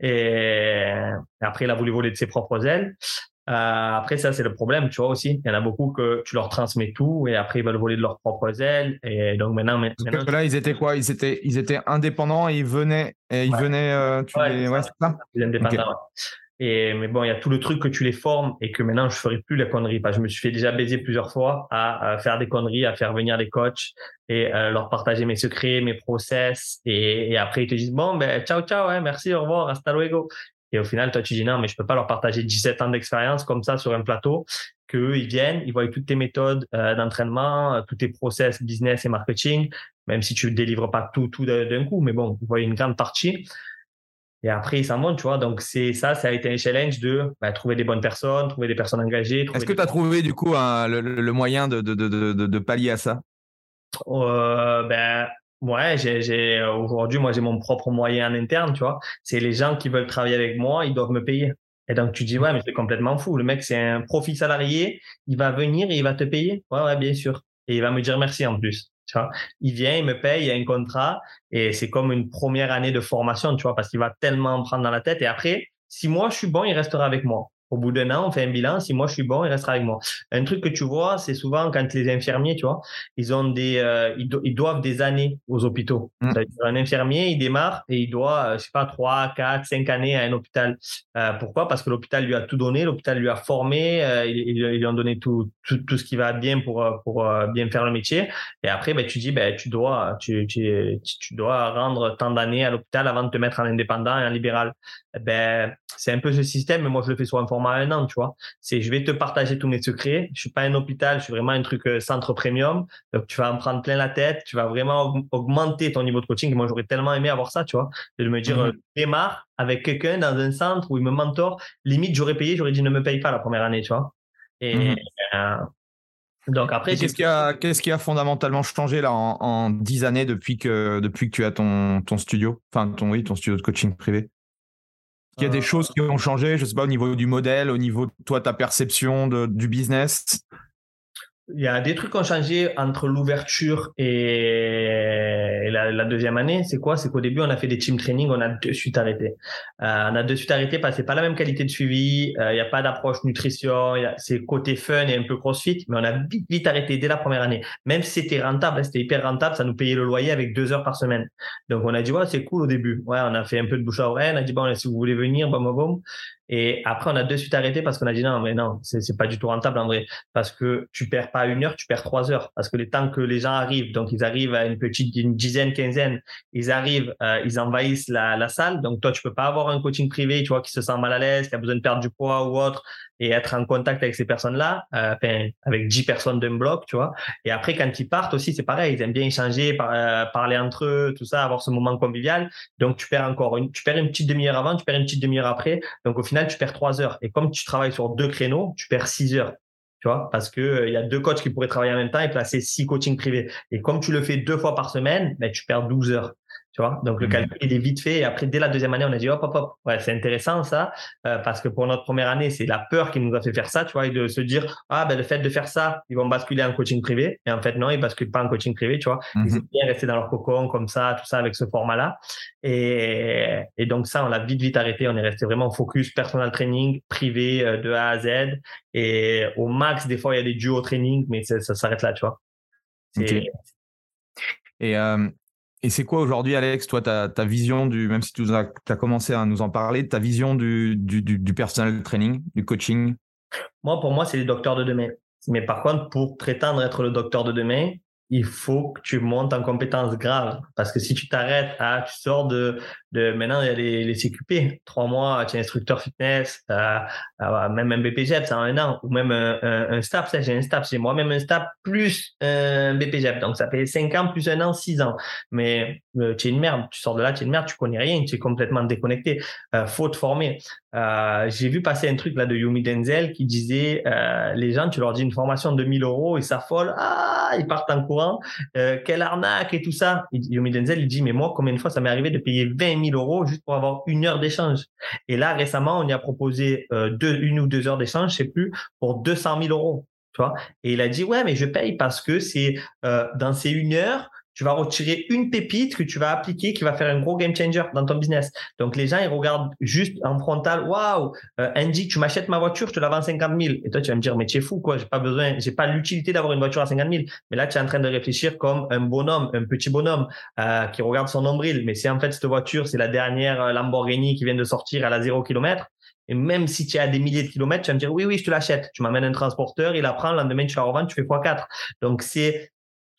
Et après, il a voulu voler de ses propres ailes. Euh, après, ça, c'est le problème, tu vois aussi. Il y en a beaucoup que tu leur transmets tout et après, ils veulent voler de leurs propres ailes. Et donc maintenant, maintenant là, ils étaient quoi? Ils étaient, ils étaient indépendants et ils venaient, et ils venaient. Euh, tu ouais, c'est ça. Ils indépendants. Et, mais bon, il y a tout le truc que tu les formes et que maintenant, je ferai plus la connerie. Parce que je me suis fait déjà baiser plusieurs fois à, faire des conneries, à faire venir des coachs et euh, leur partager mes secrets, mes process. Et, et, après, ils te disent, bon, ben, ciao, ciao, hein, merci, au revoir, hasta luego. Et au final, toi, tu dis non, mais je peux pas leur partager 17 ans d'expérience comme ça sur un plateau, qu'eux, ils viennent, ils voient toutes tes méthodes euh, d'entraînement, euh, tous tes process business et marketing, même si tu délivres pas tout, tout d'un coup, mais bon, ils voient une grande partie. et après ils s'en vont, tu vois. Donc c'est ça, ça a été un challenge de bah, trouver des bonnes personnes, trouver des personnes engagées. Est-ce que tu as trouvé du coup le, moyen de, de, de, de, pallier à ça? Euh, Ben ouais, j'ai aujourd'hui moi j'ai mon propre moyen en interne, tu vois. C'est les gens qui veulent travailler avec moi, ils doivent me payer. Et donc tu dis ouais mais c'est complètement fou. Le mec c'est un profit salarié, il va venir et il va te payer. Ouais ouais bien sûr. Et il va me dire merci en plus. Tu vois, il vient, il me paye, il y a un contrat et c'est comme une première année de formation, tu vois, parce qu'il va tellement prendre dans la tête. Et après, si moi je suis bon, il restera avec moi. Au bout d'un an, on fait un bilan. Si moi je suis bon, il restera avec moi. Un truc que tu vois, c'est souvent quand les infirmiers, tu vois, ils ont des, euh, ils, doivent des années aux hôpitaux. Mmh. Un infirmier, il démarre et il doit, euh, je sais pas, trois, quatre, cinq années à un hôpital. Euh, pourquoi? Parce que l'hôpital lui a tout donné, l'hôpital lui a formé, euh, ils, lui ont donné tout, tout, tout, ce qui va bien pour pour bien faire le métier. Et après, ben tu dis, ben tu dois, tu, tu, tu dois rendre tant d'années à l'hôpital avant de te mettre en indépendant et en libéral. Ben c'est un peu ce système, mais moi je le fais sur un format un an, tu vois. C'est je vais te partager tous mes secrets. Je suis pas un hôpital, je suis vraiment un truc euh, centre premium. Donc tu vas en prendre plein la tête, tu vas vraiment augmenter ton niveau de coaching. moi j'aurais tellement aimé avoir ça, tu vois, de me dire euh, démarre avec quelqu'un dans un centre où il me mentor. Limite j'aurais payé, j'aurais dit ne me paye pas la première année, tu vois. Et mmh euh, donc après, qu'est-ce qui a qu'est-ce qui a fondamentalement changé là en dix années depuis que depuis que tu as ton ton studio, enfin ton oui ton studio de coaching privé. Il y a des euh, choses qui ont changé, je sais pas, au niveau du modèle, au niveau de toi, ta perception de, du business? Il y a des trucs qui ont changé entre l'ouverture et la, deuxième année. C'est quoi? C'est qu'au début, on a fait des team training, on a de suite arrêté. Euh, on a de suite arrêté parce que c'est pas la même qualité de suivi. Euh, il n'y a pas d'approche nutrition. C'est côté fun et un peu crossfit, mais on a vite, vite arrêté dès la première année. Même si c'était rentable, hein, c'était hyper rentable, ça nous payait le loyer avec deux heures par semaine. Donc on a dit ouais, c'est cool au début. Ouais, on a fait un peu de bouche à oreille. On a dit bon, si vous voulez venir, bon, bon, bon. Et après, on a de suite arrêté parce qu'on a dit non, mais non, c'est pas du tout rentable en vrai. Parce que tu perds pas une heure, tu perds trois heures. Parce que les temps que les gens arrivent, donc ils arrivent à une petite, une dizaine, quinzaine, ils arrivent, euh, ils envahissent la, la, salle. Donc toi, tu peux pas avoir un coaching privé, tu vois, qui se sent mal à l'aise, qui a besoin de perdre du poids ou autre et être en contact avec ces personnes-là, euh, avec 10 personnes d'un bloc, tu vois. Et après, quand ils partent aussi, c'est pareil, ils aiment bien échanger, euh, parler entre eux, tout ça, avoir ce moment convivial. Donc, tu perds encore une, tu perds une petite demi-heure avant, tu perds une petite demi-heure après. Donc, final, tu perds trois heures. Et comme tu travailles sur deux créneaux, tu perds six heures. Tu vois, parce que euh, il y a deux coachs qui pourraient travailler en même temps et placer six coachings privés. Et comme tu le fais deux fois par semaine, ben, tu perds 12 heures. Tu vois, donc le mmh. calcul il est vite fait. Et après, dès la deuxième année, on a dit hop hop hop. Ouais, c'est intéressant ça, euh, parce que pour notre première année, c'est la peur qui nous a fait faire ça, tu vois, et de se dire ah ben le fait de faire ça, ils vont basculer en coaching privé. Et en fait non, ils basculent pas en coaching privé, tu vois. Ils mmh. aiment bien rester dans leur cocon comme ça, tout ça avec ce format-là. Et, et donc ça, on l'a vite vite arrêté. On est resté vraiment focus personal training privé euh, de A à Z. Et au max, des fois il y a des duos training, mais ça, s'arrête là, tu vois. Et euh, et c'est quoi aujourd'hui, Alex, toi, ta, vision du, même si tu as, commencé à nous en parler, ta vision du, du, du, training, du coaching? Moi, pour moi, c'est les docteurs de demain. Mais par contre, pour prétendre être le docteur de demain, il faut que tu montes en compétences graves. Parce que si tu t'arrêtes à, tu sors de, de maintenant, il y a les, les CQP. Trois mois, tu es instructeur fitness, même un BPGEP, c'est un an, ou même un, un, un STAP, j'ai un STAP, j'ai moi-même un STAP plus un BPGEP. Donc, ça fait cinq ans plus un an, six ans. Mais euh, tu es une merde, tu sors de là, tu es une merde, tu connais rien, tu es complètement déconnecté. Euh, faut te former. Euh, j'ai vu passer un truc là de Yumi Denzel qui disait euh, les gens, tu leur dis une formation de 1000 euros, ils s'affolent, ah, ils partent en courant, quelle arnaque et tout ça. Yumi Denzel, il dit mais moi, combien de fois ça m'est arrivé de payer 20 000 euros juste pour avoir une heure d'échange. Et là, récemment, on y a proposé euh, deux, une ou deux heures d'échange, je sais plus, pour 200 000 euros. Tu vois et il a dit ouais, mais je paye parce que c'est euh, dans ces une heure, tu vas retirer une pépite que tu vas appliquer qui va faire un gros game changer dans ton business. Donc les gens ils regardent juste en frontal, waouh, euh, Andy, tu m'achètes ma voiture, je te la vends 50 000. Et toi tu vas me dire mais tu es fou quoi, j'ai pas besoin, j'ai pas l'utilité d'avoir une voiture à 50 000. Mais là tu es en train de réfléchir comme un bonhomme, un petit bonhomme euh, qui regarde son nombril. Mais si en fait cette voiture c'est la dernière euh, Lamborghini qui vient de sortir à la 0 km, et même si tu as des milliers de kilomètres, tu vas me dire oui, oui, je te l'achète. Tu m'amènes un transporteur, il la prend, le lendemain tu la revends, tu fais x4. Donc c'est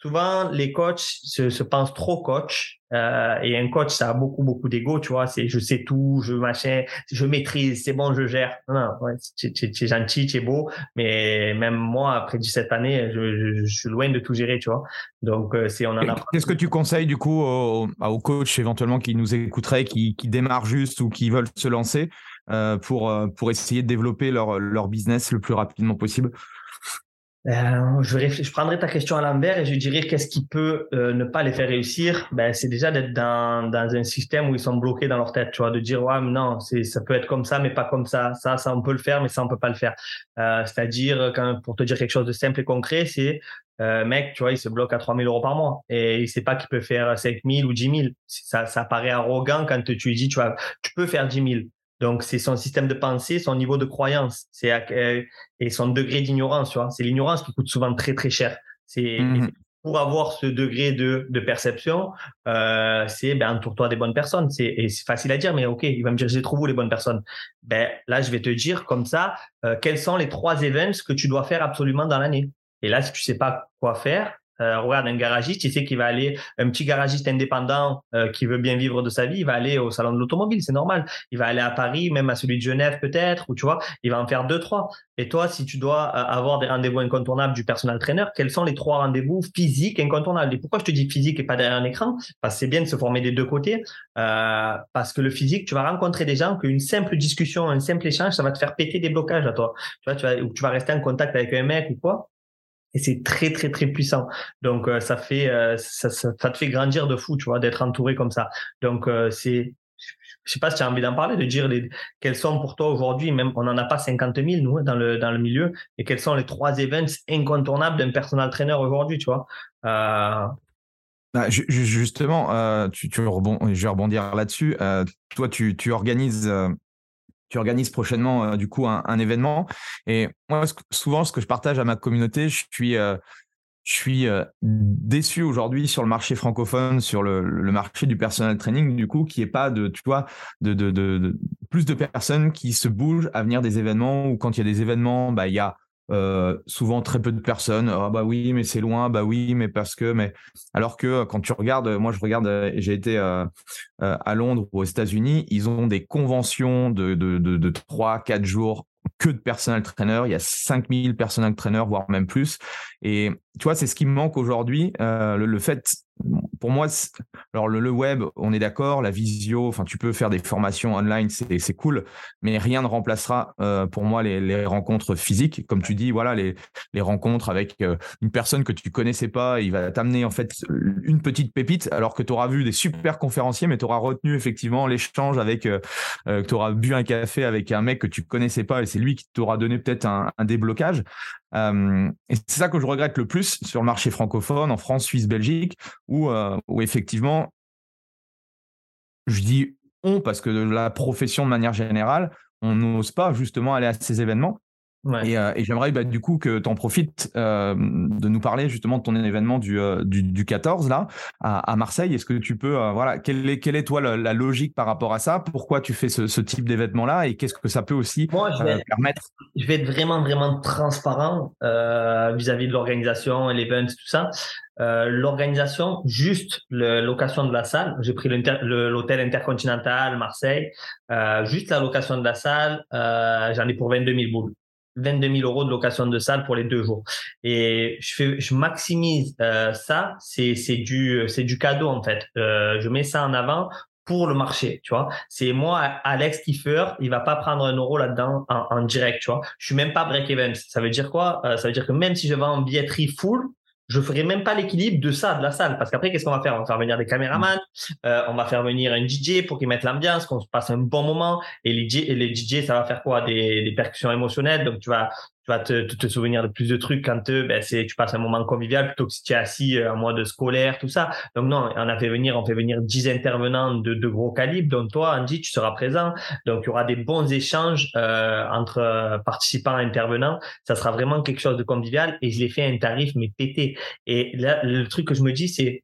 souvent les coachs se, se pensent trop coach euh, et un coach ça a beaucoup beaucoup d'ego tu vois c'est je sais tout je machin je maîtrise c'est bon je gère. Non, ouais, tu es gentil tu es beau mais même moi après 17 années je, je, je, suis loin de tout gérer tu vois. Donc euh, c'est on en a qu'est-ce que tu conseilles du coup aux, aux coachs éventuellement qui nous écouteraient qui, qui démarrent juste ou qui veulent se lancer euh, pour pour essayer de développer leur leur business le plus rapidement possible? Euh, je, je, prendrai ta question à l'envers et je dirais qu'est-ce qui peut euh, ne pas les faire réussir? Ben, C'est déjà d'être dans, dans un système où ils sont bloqués dans leur tête, tu vois, de dire ouais, non, c'est ça peut être comme ça, mais pas comme ça. Ça, ça on peut le faire, mais ça on peut pas le faire. Euh, C'est-à-dire, quand pour te dire quelque chose de simple et concret, c'est euh, mec, tu vois, il se bloque à 3000 euros par mois et il sait pas qu'il peut faire 5000 ou 10 000. Ça, ça paraît arrogant quand tu lui dis, tu vois, tu peux faire 10 000. Donc, c'est son système de pensée, son niveau de croyance, c'est euh, et son degré d'ignorance. C'est l'ignorance qui coûte souvent très très cher. C'est mmh pour avoir ce degré de, de perception, euh, c'est ben entoure-toi des bonnes personnes. C'est et c'est facile à dire, mais ok, il va me dire trouve où les bonnes personnes. Ben là, je vais te dire comme ça euh, quels sont les trois events que tu dois faire absolument dans l'année. Et là, si tu sais pas quoi faire, euh, regarde un garagiste, tu sais qu'il va aller, un petit garagiste indépendant euh, qui veut bien vivre de sa vie, il va aller au salon de l'automobile, c'est normal. Il va aller à Paris, même à celui de Genève peut-être, ou tu vois, il va en faire deux, trois. Et toi, si tu dois euh, avoir des rendez-vous incontournables du personal trainer, quels sont les trois rendez-vous physiques incontournables? Et pourquoi je te dis physique et pas derrière un écran? Parce que c'est bien de se former des deux côtés. Euh, parce que le physique, tu vas rencontrer des gens qu'une simple discussion, un simple échange, ça va te faire péter des blocages à toi. Tu vois, tu vas, tu vas rester en contact avec un mec ou quoi et c'est très très très puissant. Donc euh, ça fait euh, te fait grandir de fou, tu vois, d'être entouré comme ça. Donc euh, c'est sais pas si tu as envie d'en parler, de dire les, quels sont pour toi aujourd'hui, même on n'en a pas 50 000 nous dans le milieu, et quels sont les trois events incontournables d'un personal trainer aujourd'hui, tu vois? Euh... Bah, justement, tu, je vais rebondir là-dessus. toi, tu organises tu organises prochainement euh, du coup un, événement. Et moi, souvent, ce que je partage à ma communauté, je suis, euh, je suis euh, déçu aujourd'hui sur le marché francophone, sur le, marché du personal training, du coup, qui est pas de, tu vois, de, de, plus de personnes qui se bougent à venir des événements ou quand il y a des événements, bah, il y a euh, souvent très peu de personnes. Ah bah oui, mais c'est loin. Bah oui, mais parce que. Mais alors que quand tu regardes, moi je regarde, j'ai été euh, euh, à Londres ou aux États-Unis, ils ont des conventions de de de, de 3 4 jours que de personnel trainer. Il y a 5000 personnel trainers, voire même plus. Et tu vois, c'est ce qui me manque aujourd'hui. Euh, le, le, fait pour moi, alors le, web, on est d'accord, la visio, enfin tu peux faire des formations online, c'est cool, mais rien ne remplacera euh, pour moi les, rencontres physiques, comme tu dis, voilà les, rencontres avec euh, une personne que tu connaissais pas, il va t'amener en fait une petite pépite, alors que tu auras vu des super conférenciers, mais tu auras retenu effectivement l'échange avec, euh, tu auras bu un café avec un mec que tu connaissais pas et c'est lui qui t'aura donné peut-être un, déblocage. Et c'est ça que je regrette le plus sur le marché francophone, en France, Suisse, Belgique, où, euh, où effectivement, je dis on parce que la profession de manière générale, on n'ose pas justement aller à ces événements. Ouais. Et, euh, et j'aimerais bah, du coup que tu en profites euh, de nous parler justement de ton événement du, euh, du, du, 14 là à, à Marseille. Est-ce que tu peux, voilà, quelle est, quelle est toi la, la, logique par rapport à ça? Pourquoi tu fais ce, ce type d'événement là et qu'est-ce que ça peut aussi Moi, je vais, permettre? Je vais être vraiment vraiment transparent vis-à-vis -vis de l'organisation et l'event tout ça. L'organisation, juste le, location de la salle. J'ai pris l'hôtel intercontinental Marseille. Juste la location de la salle, j'en ai pour 22 000 boules. 22 000 euros de location de salle pour les deux jours. Et je fais, je maximise euh, ça. C'est du du cadeau en fait. Euh, je mets ça en avant pour le marché, tu vois. C'est moi, Alex Kiefer, il va pas prendre un euro là-dedans en, en, direct, tu vois. Je suis même pas break even. Ça veut dire quoi? Euh, Ça veut dire que même si je vends en billetterie full, je ferai même pas l'équilibre de ça, de la salle. Parce qu'après, qu'est-ce qu'on va faire? On va faire venir des caméramans, euh, on va faire venir un DJ pour qu'ils mettent l'ambiance, qu'on se passe un bon moment. Et les DJ, et les DJ ça va faire quoi? Des, des percussions émotionnelles. Donc, tu vas tu vas te, te, souvenir de plus de trucs quand ben, c'est tu passes un moment convivial plutôt que si tu es assis euh, en mode scolaire tout ça. Donc non on a fait venir on fait venir 10 intervenants de, de gros calibre donc toi Andy tu seras présent. Donc il y aura des bons échanges euh, entre euh, participants et intervenants. Ça sera vraiment quelque chose de convivial et je l'ai fait à un tarif mais pété. Et là le truc que je me dis c'est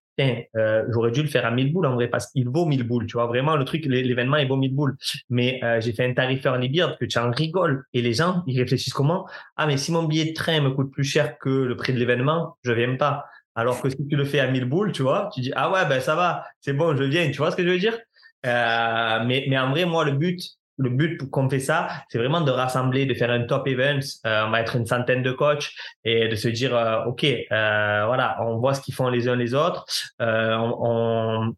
euh, j'aurais dû le faire à 1000 boules en vrai parce qu'il vaut 1000 boules, tu vois. Vraiment, le truc, l'événement, il vaut 1000 boules. Mais euh, j'ai fait un tarif early bird que tu en rigoles. Et les gens, ils réfléchissent comment? Ah, mais si mon billet de train me coûte plus cher que le prix de l'événement, je viens pas. Alors que si tu le fais à 1000 boules, tu vois, tu dis, ah ouais, ben ça va, c'est bon, je viens. Tu vois ce que je veux dire? Euh, mais, mais en vrai, moi, le but, le but qu'on fait ça, c'est vraiment de rassembler, de faire un top event. Euh, on va être une centaine de coachs et de se dire, euh, ok, euh, voilà, on voit ce qu'ils font les uns les autres. On,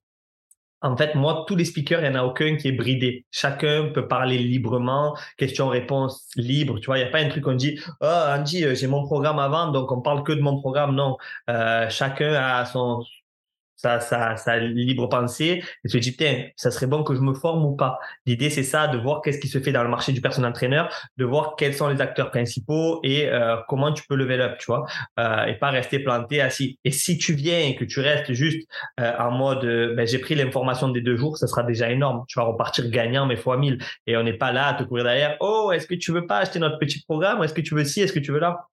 en fait, moi, tous les speakers, il n'y en a aucun qui est bridé. Chacun peut parler librement, question-réponse libre. Tu vois, il n'y a pas un truc qu'on dit, oh, Andy, j'ai mon programme avant, donc on parle que de mon programme. Non, chacun a son, sa, sa, sa libre pensée. Et se dit putain ça serait bon que je me forme ou pas. L'idée c'est ça de voir qu'est-ce qui se fait dans le marché du personal trainer de voir quels sont les acteurs principaux et euh, comment tu peux level up tu vois euh, et pas rester planté assis. Et si tu viens et que tu restes juste euh, en mode ben, j'ai pris l'information des deux jours ça sera déjà énorme. Tu vas repartir gagnant mais fois 1000 et on n'est pas là à te courir derrière oh est-ce que tu veux pas acheter notre petit programme est-ce que tu veux ci est-ce que tu veux là?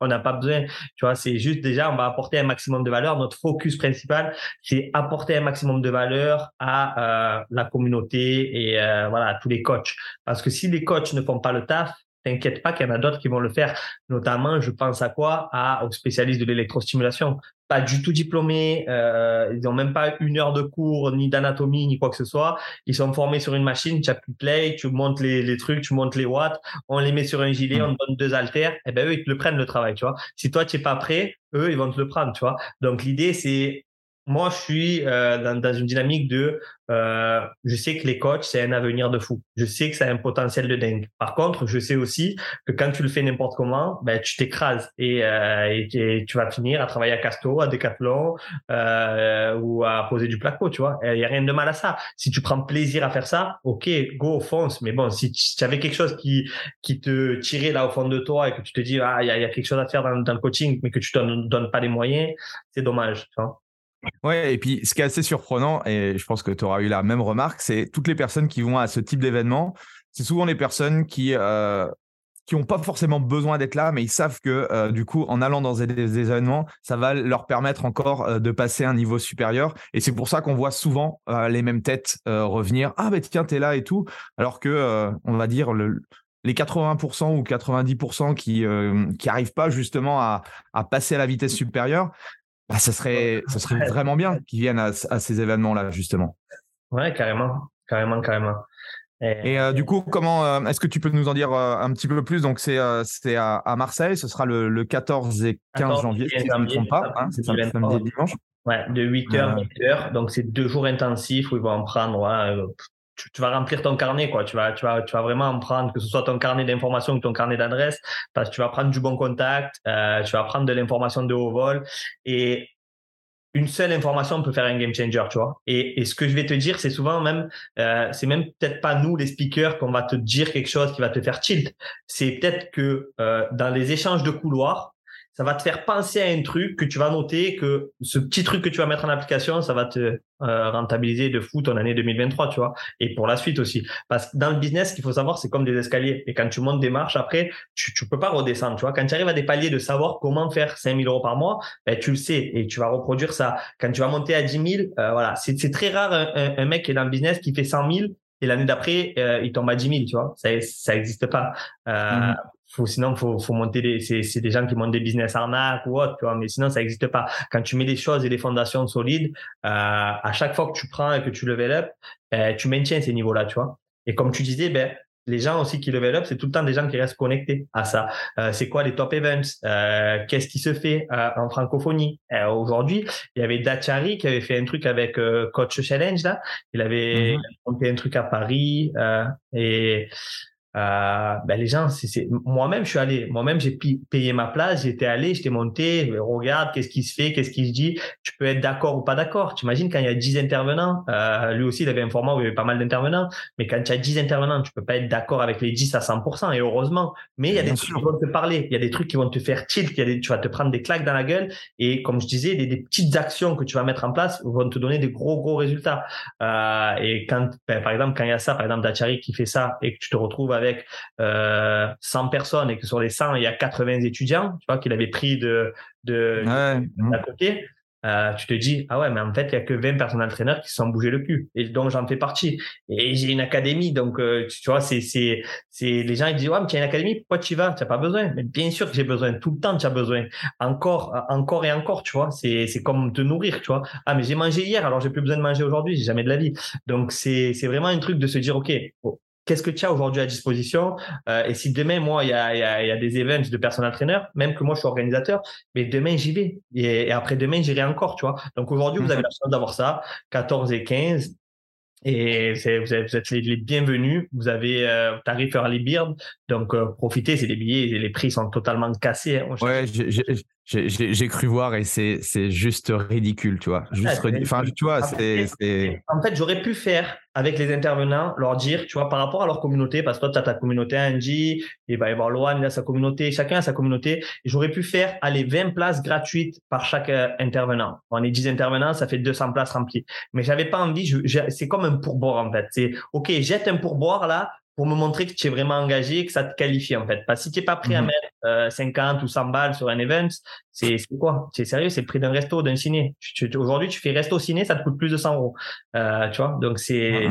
On n'a pas besoin. Tu vois, c'est juste déjà, on va apporter un maximum de valeur. Notre focus principal, c'est apporter un maximum de valeur à euh, la communauté et euh, voilà à tous les coachs. Parce que si les coachs ne font pas le taf, t'inquiète pas qu'il y en a d'autres qui vont le faire. Notamment, je pense à quoi? À aux spécialistes de l'électrostimulation. Pas du tout diplômés, euh, ils n'ont même pas une heure de cours, ni d'anatomie, ni quoi que ce soit. Ils sont formés sur une machine, tu appuies play, tu montes les, les, trucs, tu montes les watts, on les met sur un gilet, on te donne deux haltères, et eh ben eux, ils te le prennent le travail, tu vois. Si toi, tu n'es pas prêt, eux, ils vont te le prendre, tu vois. Donc l'idée, c'est moi, je suis euh, dans, dans, une dynamique de, euh, je sais que les coachs, c'est un avenir de fou. Je sais que ça a un potentiel de dingue. Par contre, je sais aussi que quand tu le fais n'importe comment, ben, tu t'écrases et, euh, et, tu vas finir à travailler à Casto, à Decathlon euh, ou à poser du placo, tu vois. Il y a rien de mal à ça. Si tu prends plaisir à faire ça, ok, go, fonce. Mais bon, si tu avais quelque chose qui, qui te tirait là au fond de toi et que tu te dis, ah, il y a, y a, quelque chose à faire dans, dans le coaching, mais que tu ne donnes pas les moyens, c'est dommage. Tu vois Ouais, et puis ce qui est assez surprenant, et je pense que tu auras eu la même remarque, c'est toutes les personnes qui vont à ce type d'événement, c'est souvent les personnes qui euh, n'ont pas forcément besoin d'être là, mais ils savent que euh, du coup, en allant dans des, événements, ça va leur permettre encore euh, de passer un niveau supérieur. Et c'est pour ça qu'on voit souvent les mêmes têtes revenir. Ah, ben tiens, t'es là et tout. Alors que, on va dire, le, les 80% ou 90% qui qui arrivent pas justement à, à passer à la vitesse supérieure, bah, ça serait, ça serait vraiment bien qu'ils viennent à, ces événements-là, justement. Ouais, carrément, carrément, carrément. Et, euh, du coup, comment euh, est-ce que tu peux nous en dire euh, un petit peu plus? Donc, c'est c'est à, Marseille, ce sera le, 14 et 15 janvier, si je ne me trompe pas. Hein, c'est samedi dimanche. Ouais, de 8h à 8h. Donc, c'est deux jours intensifs où ils vont en prendre tu, vas remplir ton carnet, quoi. Tu vas, tu vas, tu vas vraiment prendre, que ce soit ton carnet d'information ou ton carnet d'adresse, parce que tu vas prendre du bon contact, euh, tu vas prendre de l'information de haut vol et une seule information peut faire un game changer, tu vois. Et, et ce que je vais te dire, c'est souvent même, euh, c'est même peut-être pas nous les speakers qu'on va te dire quelque chose qui va te faire tilt. C'est peut-être que euh, dans les échanges de couloirs, ça va te faire penser à un truc que tu vas noter que ce petit truc que tu vas mettre en application, ça va te euh, rentabiliser de fou ton année 2023, tu vois. Et pour la suite aussi. Parce que dans le business, ce qu'il faut savoir, c'est comme des escaliers. Et quand tu montes des marches, après, tu, tu peux pas redescendre, tu vois. Quand tu arrives à des paliers de savoir comment faire 5000 euros par mois, ben, tu le sais et tu vas reproduire ça. Quand tu vas monter à 10 000, euh, voilà. C'est très rare un, mec qui est dans le business qui fait 100 000 et l'année d'après, euh, il tombe à 10 000, tu vois. Ça, ça existe pas. Mmh faut sinon faut faut monter des c'est c'est des gens qui montent des business arnaques ou autre tu vois mais sinon ça n'existe pas quand tu mets des choses et des fondations solides euh, à chaque fois que tu prends et que tu level up ben, tu maintiens ces niveaux là tu vois et comme tu disais ben les gens aussi qui level up, c'est tout le temps des gens qui restent connectés à ça. Euh, c'est quoi les top events? Euh, Qu'est-ce qui se fait euh, en francophonie? Euh, Aujourd'hui, il y avait Dachari qui avait fait un truc avec euh, Coach Challenge là. Il avait mm-hmm. monté un truc à Paris et euh, ben les gens, c'est moi-même, je suis allé, moi-même, j'ai payé ma place, j'étais allé, j'étais monté, regarde, qu'est-ce qui se fait, qu'est-ce qui se dit, tu peux être d'accord ou pas d'accord. Tu imagines quand il y a 10 intervenants, euh, lui aussi, il avait un format où il y avait pas mal d'intervenants, mais quand tu as 10 intervenants, tu peux pas être d'accord avec les 10 à 100%, et heureusement. Mais il y a des trucs qui vont te parler, il y a des trucs qui vont te faire tilt, il y a des, tu vas te prendre des claques dans la gueule, et comme je disais, des, des petites actions que tu vas mettre en place vont te donner des gros, gros résultats. Euh, et quand, ben, par exemple, quand il y a ça, par exemple, Dachari qui fait ça, et que tu te retrouves avec euh, 100 personnes et que sur les 100, il y a 80 étudiants, tu vois, qu'il avait pris de, de, côté, euh, tu te dis ah ouais mais en fait il y a que 20 personnes entraîneurs qui se sont bougés le cul et donc j'en fais partie. Et j'ai une académie donc euh, tu vois c'est c'est c'est les gens ils disent ouais mais tu as une académie pourquoi tu y vas? Tu n'as pas besoin. Mais bien sûr que j'ai besoin. Tout le temps tu as besoin. Encore encore et encore tu vois c'est c'est comme te nourrir tu vois. Ah mais j'ai mangé hier alors j'ai plus besoin de manger aujourd'hui j'ai jamais de la vie. Donc c'est c'est vraiment un truc de se dire ok qu'est-ce que tu as aujourd'hui à disposition euh, Et si demain, moi, il y a, y, a, y a, des events de personnes entraîneurs, même que moi, je suis organisateur, mais demain, j'y vais. Et, après demain, j'irai encore, tu vois. Donc aujourd'hui, vous avez mhm. la chance d'avoir ça, 14 et 15. Et vous êtes, vous êtes les, bienvenus. Vous avez euh, tarif early bird, donc euh, profitez. C'est des billets, les prix sont totalement cassés. Hein. Ouais, j'ai cru voir et c'est juste ridicule, tu vois. Juste Enfin, tu vois, c'est. En fait, j'aurais pu faire avec les intervenants, leur dire, tu vois, par rapport à leur communauté, parce que toi, tu as ta communauté Angie, il va y avoir Loan, il a sa communauté, chacun a sa communauté. J'aurais pu faire, aller 20 places gratuites par chaque euh, intervenant. On est 10 intervenants, ça fait 200 places remplies. Mais j'avais pas envie, c'est comme un pourboire, en fait. C'est, OK, jette un pourboire là, pour me montrer que tu es vraiment engagé, que ça te qualifie en fait. Parce que si tu n'es pas prêt à mhm. mettre 50 euh, ou 100 balles sur un event, c'est quoi? C'est sérieux, c'est le prix d'un resto, d'un ciné. Aujourd'hui, tu fais resto ciné, ça te coûte plus de 100 euros. Euh, tu vois, donc c'est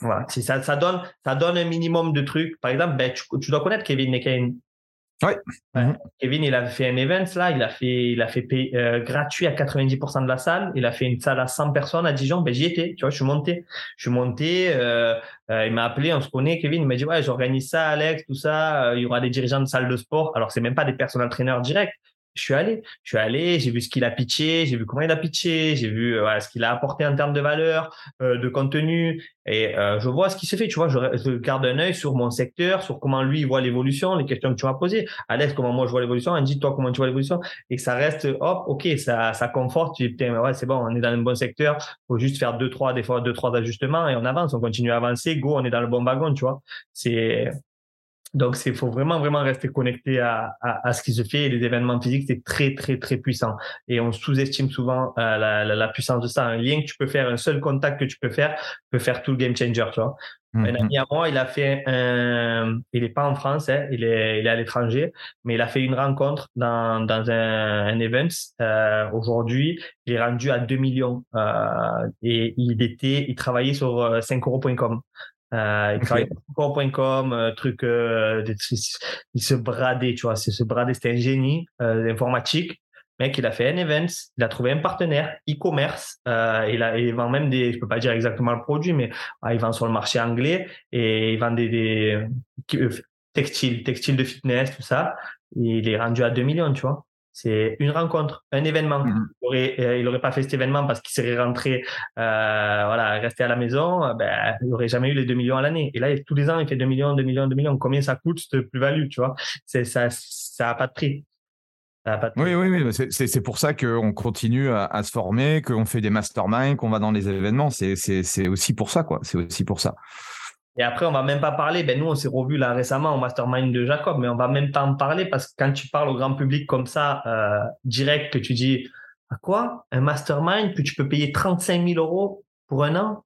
voilà, ça, ça donne ça donne un minimum de trucs. Par exemple, ben, tu, tu dois connaître Kevin McCain. Ouais. Mhm. Kevin, il a fait un event là, il a fait, il a fait euh, gratuit à 90% de la salle. Il a fait une salle à 100 personnes à Dijon. Ben j'y étais, tu vois, je suis monté, je suis monté. Euh, euh, il m'a appelé, on se connaît, Kevin. Il m'a dit ouais, j'organise ça, Alex, tout ça. il y aura des dirigeants de salle de sport. Alors c'est même pas des personnes entraîneurs directs, je suis allé, je suis allé, j'ai vu ce qu'il a pitché, j'ai vu comment il a pitché, j'ai vu euh, ce qu'il a apporté en termes de valeur, euh, de contenu, et euh, je vois ce qui se fait. Tu vois, je, je, garde un œil sur mon secteur, sur comment lui il voit l'évolution, les questions que tu m'as posées. Alex, comment moi je vois l'évolution Andy, toi comment tu vois l'évolution? Et ça reste, hop, ok, ça, ça conforte. Tu dis putain, ouais, c'est bon, on est dans un bon secteur. Faut juste faire deux trois des fois deux trois ajustements et on avance, on continue à avancer. Go, on est dans le bon wagon, tu vois. C'est donc, il faut vraiment, vraiment rester connecté à, à, à, ce qui se fait. Et les événements physiques, c'est très, très, très puissant. Et on sous-estime souvent euh, la, la, la, puissance de ça. Un lien que tu peux faire, un seul contact que tu peux faire, peut faire tout le game changer, tu vois. Un mm-hmm. ami à moi, il a fait un, il est pas en France, hein, il est, il est à l'étranger, mais il a fait une rencontre dans, dans un, un event. Euh, Aujourd'hui, il est rendu à 2 millions euh, et il était, il travaillait sur 5euros.com. Euh, il travaille pour euh, truc, euh, il se bradait, tu vois, c'est se brader, c'était un génie euh, informatique. Mec, il a fait un event, il a trouvé un partenaire e-commerce, euh, il, a, il vend même des, je peux pas dire exactement le produit, mais ah, il vend sur le marché anglais et il vend des, des euh, textiles, textiles de fitness, tout ça. il est rendu à 2 millions, tu vois. C'est une rencontre, un événement. Mm-hmm. Il, aurait, euh, pas fait cet événement parce qu'il serait rentré, euh, voilà, resté à la maison. Euh, ben, il aurait jamais eu les 2 millions à l'année. Et là, tous les ans, il fait 2 millions, 2 millions, 2 millions. Combien ça coûte cette plus-value, tu vois? C'est ça, ça a pas de prix. Oui, oui, oui. C'est pour ça qu'on continue à, à, se former, qu'on fait des masterminds, qu'on va dans les événements. C'est aussi pour ça, quoi. C'est aussi pour ça. Et après, on va même pas parler. Ben, nous, on s'est revu là récemment au mastermind de Jacob, mais on va même pas en parler parce que quand tu parles au grand public comme ça, euh, direct, que tu dis, à quoi? Un mastermind? Que tu peux payer 35 000 euros pour un an?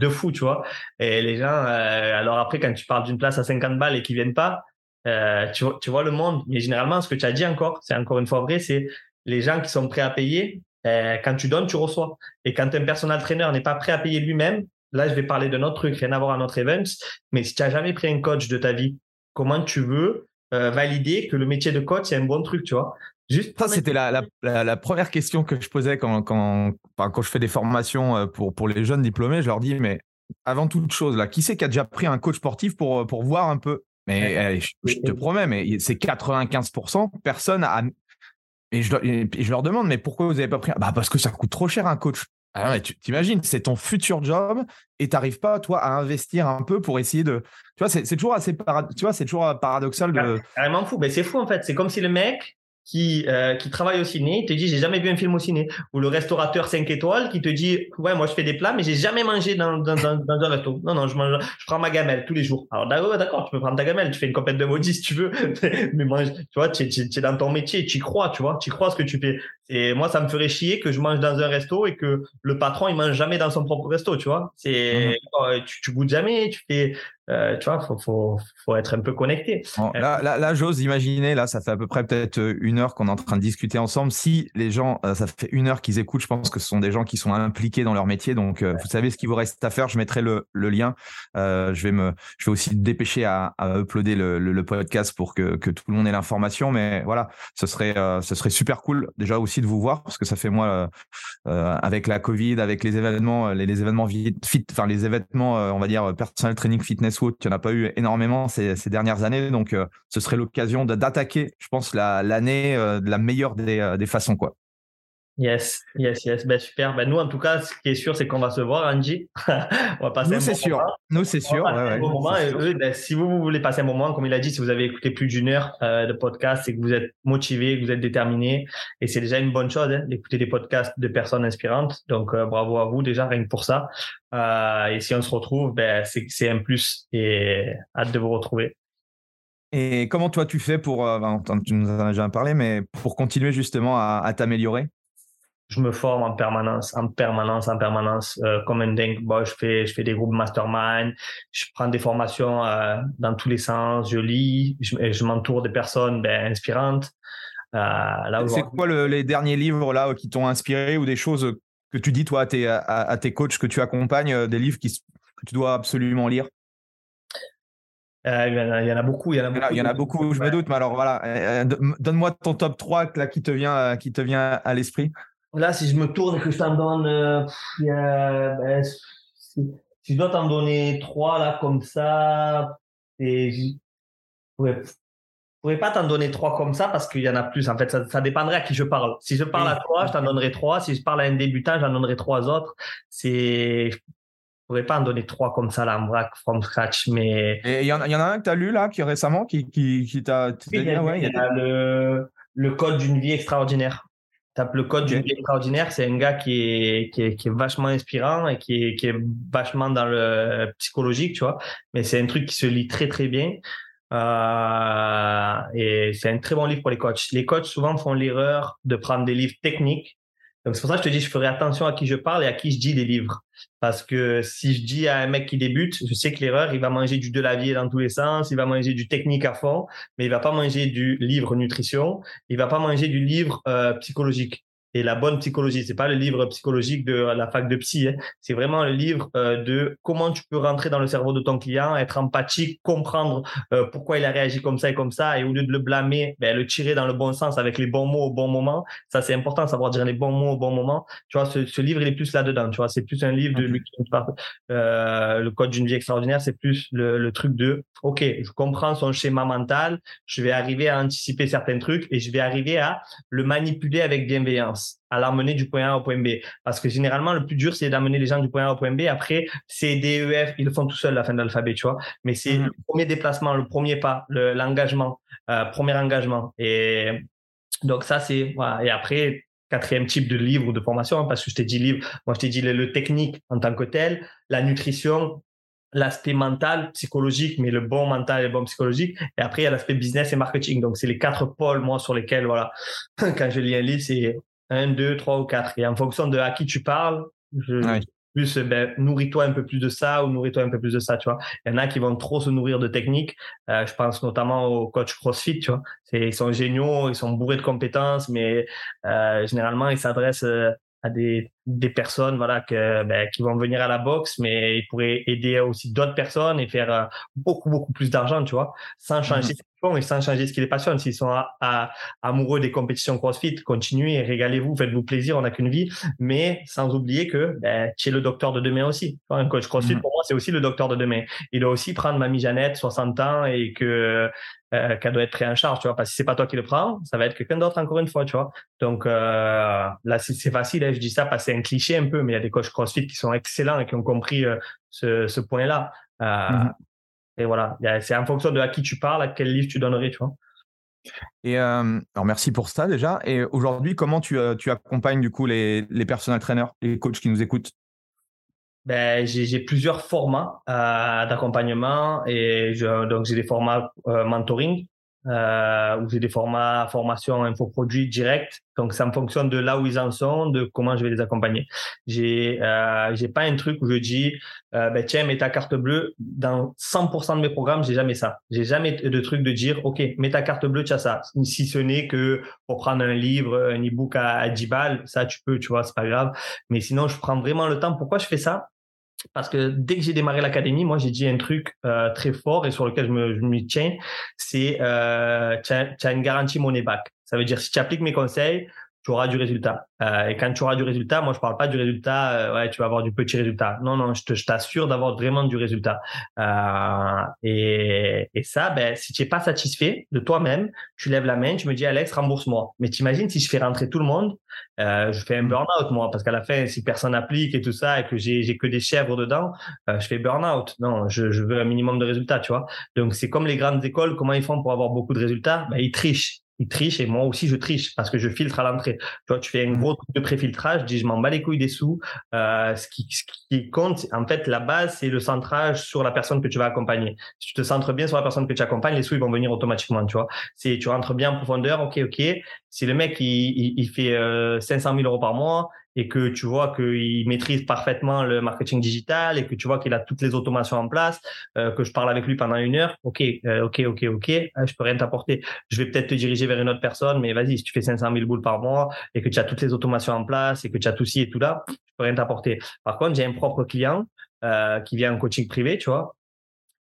de fou, tu vois. Et les gens, euh, alors après, quand tu parles d'une place à 50 balles et qu'ils viennent pas, euh, tu, tu vois le monde. Mais généralement, ce que tu as dit encore, c'est encore une fois vrai, c'est les gens qui sont prêts à payer, euh, quand tu donnes, tu reçois. Et quand un personal trainer n'est pas prêt à payer lui-même, Là, je vais parler de notre truc, rien à voir à notre event. Mais si tu n'as jamais pris un coach de ta vie, comment tu veux euh, valider que le métier de coach, c'est un bon truc, tu vois? Juste ça, c'était la, la, la, première question que je posais quand, quand, quand je fais des formations euh, pour, pour les jeunes diplômés. Je leur dis, mais avant toute chose, là, qui c'est qui a déjà pris un coach sportif pour, euh, pour voir un peu? Mais je, te promets, mais c'est 95%. Personne a. Et je, et je, leur demande, mais pourquoi vous n'avez pas pris Bah parce que ça coûte trop cher un coach. Ah tu t'imagines, c'est ton futur job et tu n'arrives pas, toi, à investir un peu pour essayer de. Tu vois, c'est toujours assez tu vois, c'est toujours paradoxal de. Carrément fou. Ben, c'est fou, en fait. C'est comme si le mec, qui, euh, qui travaille au ciné, il te dit j'ai jamais vu un film au ciné. Ou le restaurateur 5 étoiles qui te dit ouais moi je fais des plats mais j'ai jamais mangé dans, dans, dans, dans, un resto. Non non je mange, je prends ma gamelle tous les jours. Alors d'accord tu peux prendre ta gamelle, tu fais une compète de maudit si tu veux, [LAUGHS] mais mange, tu vois tu es, dans ton métier, tu crois tu vois, tu crois ce que tu fais. Et moi, ça me ferait chier que je mange dans un resto et que le patron, il mange jamais dans son propre resto, tu vois. C'est, mhm. oh, tu, tu goûtes jamais, tu fais, euh, tu vois, faut, faut, faut être un peu connecté. Euh, là, là, là j'ose imaginer, là, ça fait à peu près peut-être euh, une heure qu'on est en train de discuter ensemble. Si les gens, ça fait une heure qu'ils écoutent, je pense que ce sont des gens qui sont impliqués dans leur métier. Donc, vous savez ce qu'il vous reste à faire. Je mettrai le, le lien. je vais me, je vais aussi dépêcher à, à uploader le, le, podcast pour que, que tout le monde ait l'information. Mais voilà, ce serait, ce serait super cool déjà aussi de vous voir parce que ça fait moi, avec la Covid, avec les événements, les, les événements fit, enfin les événements, on va dire personnel training fitness il n'y en a pas eu énormément ces, dernières années. Donc, euh, ce serait l'occasion d'attaquer, je pense, l'année euh, de la meilleure des, euh, des façons. Quoi. Yes, yes, yes. Ben, super. Ben, nous, en tout cas, ce qui est sûr, c'est qu'on va se voir, Angie. [LAUGHS] on va passer nous, c'est sûr. Nous, c'est sûr. si vous, voulez passer un moment, comme il a dit, si vous avez écouté plus d'une heure de podcast, c'est que vous êtes motivé, que vous êtes déterminé. Et c'est déjà une bonne chose hein, d'écouter des podcasts de personnes inspirantes. Donc, bravo à vous déjà, rien que pour ça. Euh, et si on se retrouve, ben, c'est un plus. Et hâte de vous retrouver. Et comment toi tu fais pour, euh, tu nous en as déjà parlé, mais pour continuer justement à, t'améliorer? Je me forme en permanence, en permanence, en permanance, euh, comme un dingue. Bon, je fais, je fais des groupes mastermind, je prends des formations dans tous les sens, je lis, je, je m'entoure de personnes ben, inspirantes. c'est quoi les derniers livres là qui t'ont inspiré ou des choses que tu dis toi à tes, à, tes coachs que tu accompagnes, des livres qui, que tu dois absolument lire? Euh, il, y en a, il, y en a, beaucoup. Il y en a beaucoup, il y en a beaucoup je me doute. Mais alors voilà, euh, euh, donne-moi ton top 3 là, qui, te vient, qui te vient à l'esprit. Là, si je me tourne et que je t'en donne, euh, ben, si, je dois t'en donner 3 là comme ça, et je pourrais, pourrais pas t'en donner 3 comme ça parce qu'il y en a plus. En fait, ça, ça, dépendrait à qui je parle. Si je parle à toi, je t'en donnerai 3. Si je parle à un débutant, j'en donnerai 3 autres. C'est je pourrais pas en donner trois comme ça là en vrac from scratch mais il y, en, y en a un que tu as lu là qui récemment qui qui, qui t'a oui, il y, ouais, il y a le le code d'une vie extraordinaire tape le code d'une vie extraordinaire c'est un gars qui est, qui est qui est vachement inspirant et qui est qui est vachement dans le psychologique tu vois. Mais c'est un truc qui se lit très très bien. Euh, et c'est un très bon livre pour les coachs. Les coachs souvent font l'erreur de prendre des livres techniques. Donc c'est pour ça que je te dis, je ferai attention à qui je parle et à qui je dis des livres. Parce que si je dis à un mec qui débute, je sais que l'erreur, il va manger du de la vie dans tous les sens, il va manger du technique à fond, mais il va pas manger du livre nutrition, il va pas manger du livre euh, psychologique et la bonne psychologie. C'est pas le livre psychologique de la fac de psy. Hein. C'est vraiment le livre euh, de comment tu peux rentrer dans le cerveau de ton client, être empathique, comprendre euh, pourquoi il a réagi comme ça et comme ça, et au lieu de le blâmer, ben, le tirer dans le bon sens avec les bons mots au bon moment. Ça, c'est important, savoir dire les bons mots au bon moment. Tu vois, ce, ce livre, il est plus là-dedans. Tu vois, c'est plus un livre de euh, le code d'une vie extraordinaire. C'est plus le, le truc de, ok, je comprends son schéma mental, je vais arriver à anticiper certains trucs et je vais arriver à le manipuler avec bienveillance à l'amener du point A au point B. Parce que généralement, le plus dur, c'est d'amener les gens du point A au point B. Après, C, D, E, F, ils le font tout seuls, la fin de l'alphabet, tu vois. Mais c'est mhm. le premier déplacement, le premier pas, l'engagement, euh, premier engagement. Et donc ça, c'est... Voilà. Et après, quatrième type de livre ou de formation, hein, parce que je t'ai dit livre, moi je t'ai dit le, technique en tant que tel, la nutrition, l'aspect mental, psychologique, mais le bon mental et le bon psychologique. Et après, il y a l'aspect business et marketing. Donc, c'est les quatre pôles, moi, sur lesquels, voilà, [LAUGHS] quand je lis un livre, c'est un, deux, trois ou quatre. Et en fonction de à qui tu parles, je, plus, ben, nourris-toi un peu plus de ça ou nourris-toi un peu plus de ça, tu vois. Il y en a qui vont trop se nourrir de techniques. Euh, je pense notamment aux coachs CrossFit, tu vois. Ils sont géniaux, ils sont bourrés de compétences, mais euh, généralement, ils s'adressent euh, à des, des personnes voilà que ben, qui vont venir à la boxe mais ils pourraient aider aussi d'autres personnes et faire euh, beaucoup beaucoup plus d'argent tu vois sans changer mmh et sans changer ce qui les passionne. S'ils sont à, amoureux des compétitions CrossFit, continuez, régalez-vous, faites-vous plaisir, on n'a qu'une vie, mais sans oublier que ben, tu es le docteur de demain aussi. Un coach CrossFit, mm. pour moi, c'est aussi le docteur de demain. Il doit aussi prendre Mamie Jeannette, 60 ans, et que euh, qu'elle doit être pris en charge, tu vois, parce que c'est pas toi qui le prends, ça va être quelqu'un d'autre encore une fois, tu vois. Donc euh, là, c'est facile, hein, je dis ça parce que c'est un cliché un peu, mais il y a des coachs CrossFit qui sont excellents et qui ont compris euh, ce, ce point-là. Mm. Et voilà, c'est en fonction de à qui tu parles, à quel livre tu donnerais, tu vois. Et euh, alors merci pour ça déjà. Et aujourd'hui, comment tu, euh, tu accompagnes du coup les, les personal trainers, les coachs qui nous écoutent? Ben, j'ai plusieurs formats euh, d'accompagnement et je, donc j'ai des formats mentoring euh, où j'ai des formats, formations, infoproduits directs. Donc, ça me fonctionne de là où ils en sont, de comment je vais les accompagner. J'ai, euh, j'ai pas un truc où je dis, euh, ben tiens, mets ta carte bleue. Dans 100% de mes programmes, j'ai jamais ça. J'ai jamais de truc de dire, ok, mets ta carte bleue, tu as ça. Si ce n'est que pour prendre un livre, un e-book à, à 10 balles, ça tu peux, tu vois, c'est pas grave. Mais sinon, je prends vraiment le temps. Pourquoi je fais ça? Parce que dès que j'ai démarré l'académie, moi j'ai dit un truc euh, très fort et sur lequel je me, je tiens, c'est euh, tu as, une garantie money back. Ça veut dire si tu appliques mes conseils, tu auras du résultat. Euh, et quand tu auras du résultat, moi je parle pas du résultat, euh, ouais, tu vas avoir du petit résultat. Non, non, je t'assure d'avoir vraiment du résultat. Euh, et, et ça, ben, si tu es pas satisfait de toi-même, tu lèves la main, tu me dis Alex, rembourse-moi. Mais t'imagines si je fais rentrer tout le monde, euh, je fais un burn-out moi, parce qu'à la fin, si personne n'applique et tout ça, et que j'ai j'ai que des chèvres dedans, euh, je fais burn-out. Non, je, je veux un minimum de résultats, tu vois. Donc c'est comme les grandes écoles, comment ils font pour avoir beaucoup de résultats? Ben, Ils trichent il triche et moi aussi je triche parce que je filtre à l'entrée. Tu vois, tu fais un gros truc de préfiltrage, je dis je m'en bats les couilles des sous. Euh, ce, qui, ce qui compte, en fait, la base, c'est le centrage sur la personne que tu vas accompagner. Si tu te centres bien sur la personne que tu accompagnes, les sous ils vont venir automatiquement. Tu vois, c'est tu rentres bien en profondeur, ok, ok. Si le mec il, il, fait euh, 500 000 euros par mois, et que tu vois qu'il maîtrise parfaitement le marketing digital et que tu vois qu'il a toutes les automations en place, euh, que je parle avec lui pendant une heure, ok, euh, ok, ok, ok, euh, je peux rien t'apporter. Je vais peut-être te diriger vers une autre personne, mais vas-y, si tu fais 500 000 boules par mois et que tu as toutes les automations en place et que tu as tout ci et tout là, je peux rien t'apporter. Par contre, j'ai un propre client euh, qui vient en coaching privé, tu vois,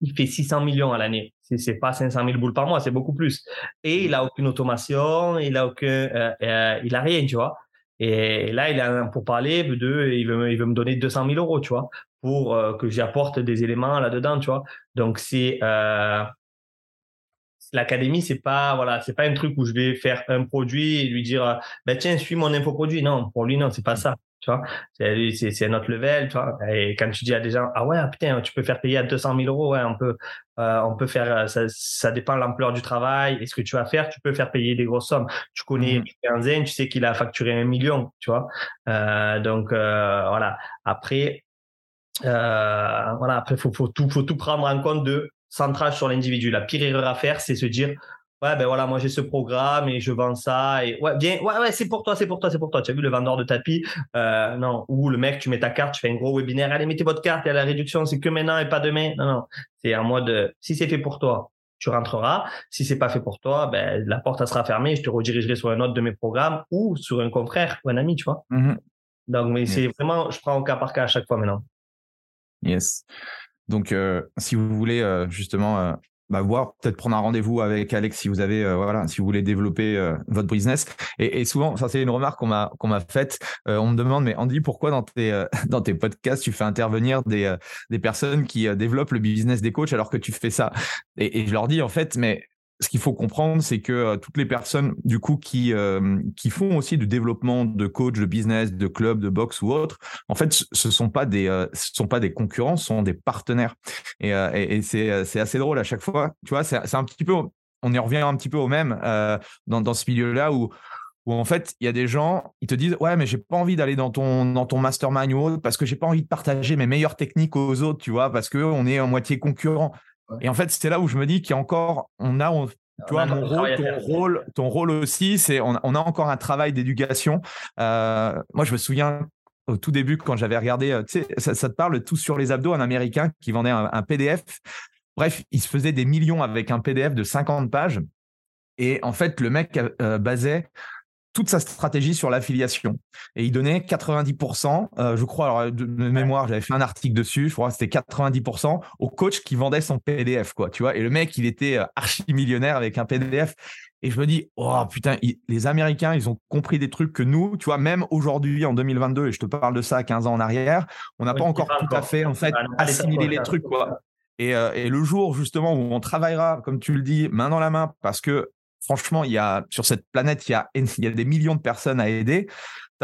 il fait 600 millions à l'année. C'est, c'est pas 500 000 boules par mois, c'est beaucoup plus. Et il a aucune automation, il a aucun, euh, il a rien, tu vois. Et là, il a pour parler de, il veut, il veut me donner 200 000 euros, tu vois, pour euh, que j'apporte des éléments là-dedans, tu vois. Donc c'est euh, l'académie, c'est pas voilà, c'est pas un truc où je vais faire un produit et lui dire, ben tiens, suis mon infoproduit. Non, pour lui non, c'est pas ça tu vois. C'est, autre level, tu vois. Et quand tu dis à des gens, ah ouais, putain, tu peux faire payer à 200 000 euros, ouais, on peut, euh, on peut faire, euh, ça, ça dépend de l'ampleur du travail et ce que tu vas faire, tu peux faire payer des grosses sommes. Tu connais mmh. tu sais qu'il a facturé un million, tu vois. Euh, donc, euh, voilà. Après, voilà, après, faut, faut tout, faut tout prendre en compte de centrage sur l'individu. La pire erreur à faire, c'est se dire, ouais ben voilà moi j'ai ce programme et je vends ça et ouais bien ouais ouais c'est pour toi c'est pour toi c'est pour toi. Tu as vu le vendeur de tapis euh, non ou le mec tu mets ta carte tu fais un gros webinaire allez mettez votre carte et la réduction c'est que maintenant et pas demain. Non non c'est en mode si c'est fait pour toi tu rentreras. Si c'est pas fait pour toi ben la porte elle sera fermée je te redirigerai sur un autre de mes programmes ou sur un confrère ou un ami tu vois. Mm-hmm. donc mais c'est vraiment je prends au cas par cas à chaque fois maintenant. Yes. Donc, euh, si vous voulez euh, justement bah, voir, peut-être prendre un rendez-vous avec Alex si vous avez, euh, voilà, si vous voulez développer euh, votre business. Et, et, souvent, ça c'est une remarque qu'on m'a qu'on m'a faite. Euh, on me demande, mais Andy, pourquoi dans tes [LAUGHS] dans tes podcasts tu fais intervenir des des personnes qui développent le business des coachs alors que tu fais ça? Et, et je leur dis en fait, mais ce qu'il faut comprendre, c'est que euh, toutes les personnes du coup qui euh, qui font aussi du développement de coach, de business, de club, de boxe ou autre, en fait, ce sont euh, sont pas des concurrents, ce sont des partenaires. Et, et, c'est assez drôle à chaque fois. Tu vois, c'est un petit peu on y revient un petit peu au même dans dans ce milieu-là où où en fait il y a des gens ils te disent ouais mais j'ai pas envie d'aller dans ton dans ton mastermind ou autre parce que j'ai pas envie de partager mes meilleures techniques aux autres tu vois parce que on est en moitié concurrent et en fait, c'est là où je me dis qu'il y a encore, on a, tu vois, mon rôle, ton rôle, ton rôle aussi, c'est, on, a encore un travail d'éducation. Euh, moi, je me souviens au tout début quand j'avais regardé, euh, tu sais, ça, te parle tout sur les abdos, un Américain qui vendait un, PDF. Bref, il se faisait des millions avec un PDF de 50 pages. Et en fait, le mec euh, basait toute sa stratégie sur l'affiliation. Et il donnait 90%, euh, je crois, alors de, mémoire, j'avais fait un article dessus, je crois que c'était 90% au coach qui vendait son PDF, quoi, tu vois. Et le mec, il était euh, archi millionnaire avec un PDF. Et je me dis, oh putain, les Américains, ils ont compris des trucs que nous, tu vois, même aujourd'hui, en 2022, et je te parle de ça 15 ans en arrière, on n'a pas encore tout à fait, en fait, assimilé les trucs, quoi. Et, euh, et, le jour, justement, où on travaillera, comme tu le dis, main dans la main, parce que franchement, il y a sur cette planète, il y a, [LAUGHS] il y a des millions de personnes à aider.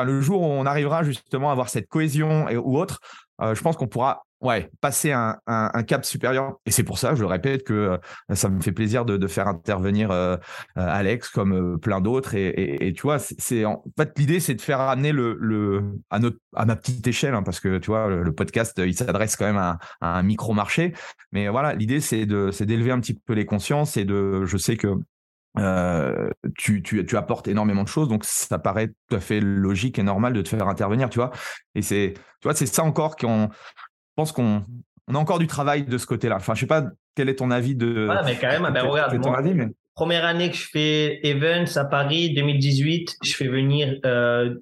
Le jour où on arrivera justement à avoir cette cohésion et, ou autre, euh, je pense qu'on pourra ouais, passer un, un, cap supérieur. Et c'est pour ça, je le répète, que euh, ça me fait plaisir de, faire intervenir euh, Alex comme plein d'autres. Et, tu vois, c'est en l'idée, c'est de faire amener le, le à notre à ma petite échelle, hein, parce que tu vois, le, podcast, il s'adresse quand même à, à un micro marché. Mais voilà, l'idée, c'est de c'est d'élever un petit peu les consciences et de, je sais que euh, tu, tu, tu, apportes énormément de choses, donc ça paraît tout à fait logique et normal de te faire intervenir, tu vois. Et c'est, tu vois, c'est ça encore qu'on, pense qu'on on a encore du travail de ce côté-là. Enfin, je sais pas quel est ton avis de. Voilà, mais quand même, ben regarde, première année que je fais Events à Paris, 2018, je fais venir euh,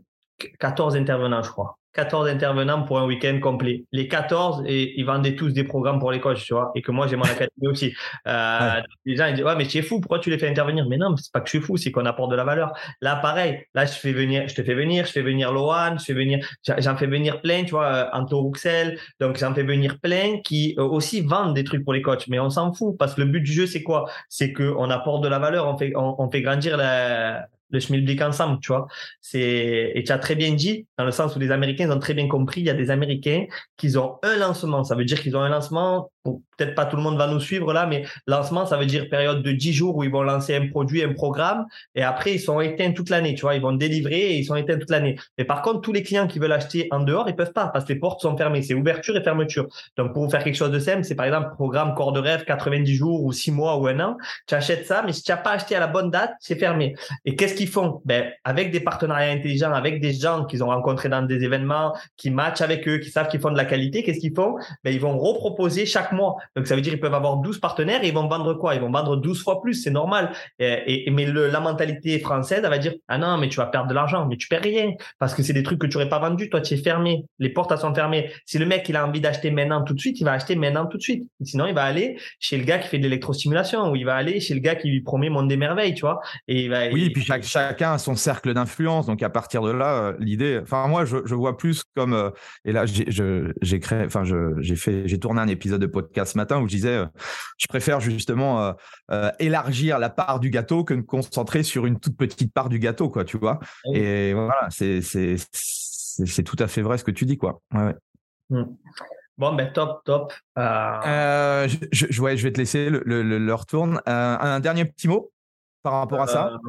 14 intervenants, je crois. 14 intervenants pour un week-end complet. Les 14, et ils vendaient tous des programmes pour les coachs, tu vois, et que moi j'ai mon académie aussi. Euh, Les gens ils disent ouais mais tu es fou, pourquoi tu les fais intervenir? Mais non, c'est pas que je suis fou, c'est qu'on apporte de la valeur. Là pareil, là je fais venir, je te fais venir, je fais venir Lohan, je fais venir, j'en fais venir plein, tu vois, euh, Anto Ruxel, donc j'en fais venir plein qui euh, aussi vendent des trucs pour les coachs, mais on s'en fout parce que le but du jeu c'est quoi? C'est que on apporte de la valeur, on fait on fait grandir la le schmilblick ensemble, tu vois. C'est et tu as très bien dit dans le sens où les Américains ont très bien compris, il y a des Américains qui ont un lancement, ça veut dire qu'ils ont un lancement peut-être pas tout le monde va nous suivre là, mais lancement, ça veut dire période de 10 jours où ils vont lancer un produit, un programme, et après, ils sont éteints toute l'année, tu vois, ils vont délivrer et ils sont éteints toute l'année. Mais par contre, tous les clients qui veulent acheter en dehors, ils peuvent pas parce que les portes sont fermées. C'est ouverture et fermeture. Donc, pour faire quelque chose de simple, c'est par exemple programme corps de rêve, 90 jours ou 6 mois ou un an. Tu achètes ça, mais si tu n'as pas acheté à la bonne date, c'est fermé. Et qu'est-ce qu'ils font? Ben, avec des partenariats intelligents, avec des gens qu'ils ont rencontrés dans des événements, qui matchent avec eux, qui savent qu'ils font de la qualité, qu'est-ce qu'ils font? Ben, ils vont reproposer chaque mois. Donc, ça veut dire ils peuvent avoir 12 partenaires et ils vont vendre quoi? Ils vont vendre 12 fois plus, c'est normal. Et, mais la mentalité française, elle va dire ah non, mais tu vas perdre de l'argent, mais tu perds rien parce que c'est des trucs que tu n'aurais pas vendus. Toi, tu es fermé. Les portes elles sont fermées. Si le mec il a envie d'acheter maintenant tout de suite, il va acheter maintenant tout de suite. sinon, il va aller chez le gars qui fait de l'électrostimulation ou il va aller chez le gars qui lui promet monde des merveilles, tu vois. Et il va, oui, et puis chacun a son cercle d'influence. Donc à partir de là, euh, l'idée. Enfin moi, je, vois plus comme euh, et là j'ai créé, enfin j'ai fait, j'ai tourné un épisode de podcast ce matin où je disais euh, je préfère justement euh, euh, élargir la part du gâteau que de concentrer sur une toute petite part du gâteau, quoi, tu vois? Et voilà, c'est tout à fait vrai ce que tu dis, quoi. Mmh. Bon, ben top, top. je, je, vais te laisser le, le, retourne. un dernier petit mot par rapport à ça?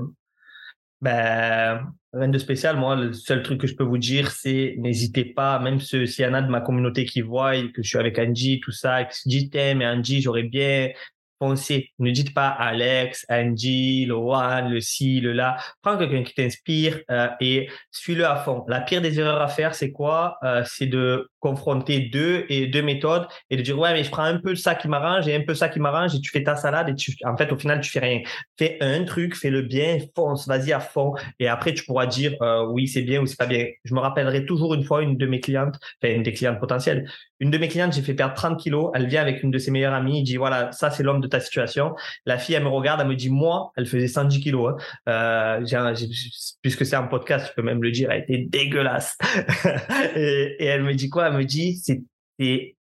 Ben, rien de spécial. Moi, le seul truc que je peux vous dire, c'est n'hésitez pas, même s'il y en a de ma communauté qui voient que je suis avec Angie, tout ça, qui se disent, mais Angie, j'aurais bien pensé. Ne dites pas Alex, Angie, le one, le ci, le là. Prends quelqu'un qui t'inspire euh, et suis-le à fond. La pire des erreurs à faire, c'est quoi euh, C'est de confronter deux et deux méthodes et de dire ouais mais je prends un peu ça qui m'arrange et un peu ça qui m'arrange et tu fais ta salade et tu en fait au final tu fais rien fais un truc fais le bien fonce vas-y à fond et après tu pourras dire euh, oui c'est bien ou c'est pas bien je me rappellerai toujours une fois une de mes clientes enfin une des clientes potentielles une de mes clientes j'ai fait perdre 30 kilos elle vient avec une de ses meilleures amies dit voilà ça c'est l'homme de ta situation la fille elle me regarde elle me dit moi elle faisait 110 kilos hein. euh, puisque c'est un podcast je peux même le dire elle était dégueulasse [LAUGHS] et, et elle me dit quoi? Me dit, c'est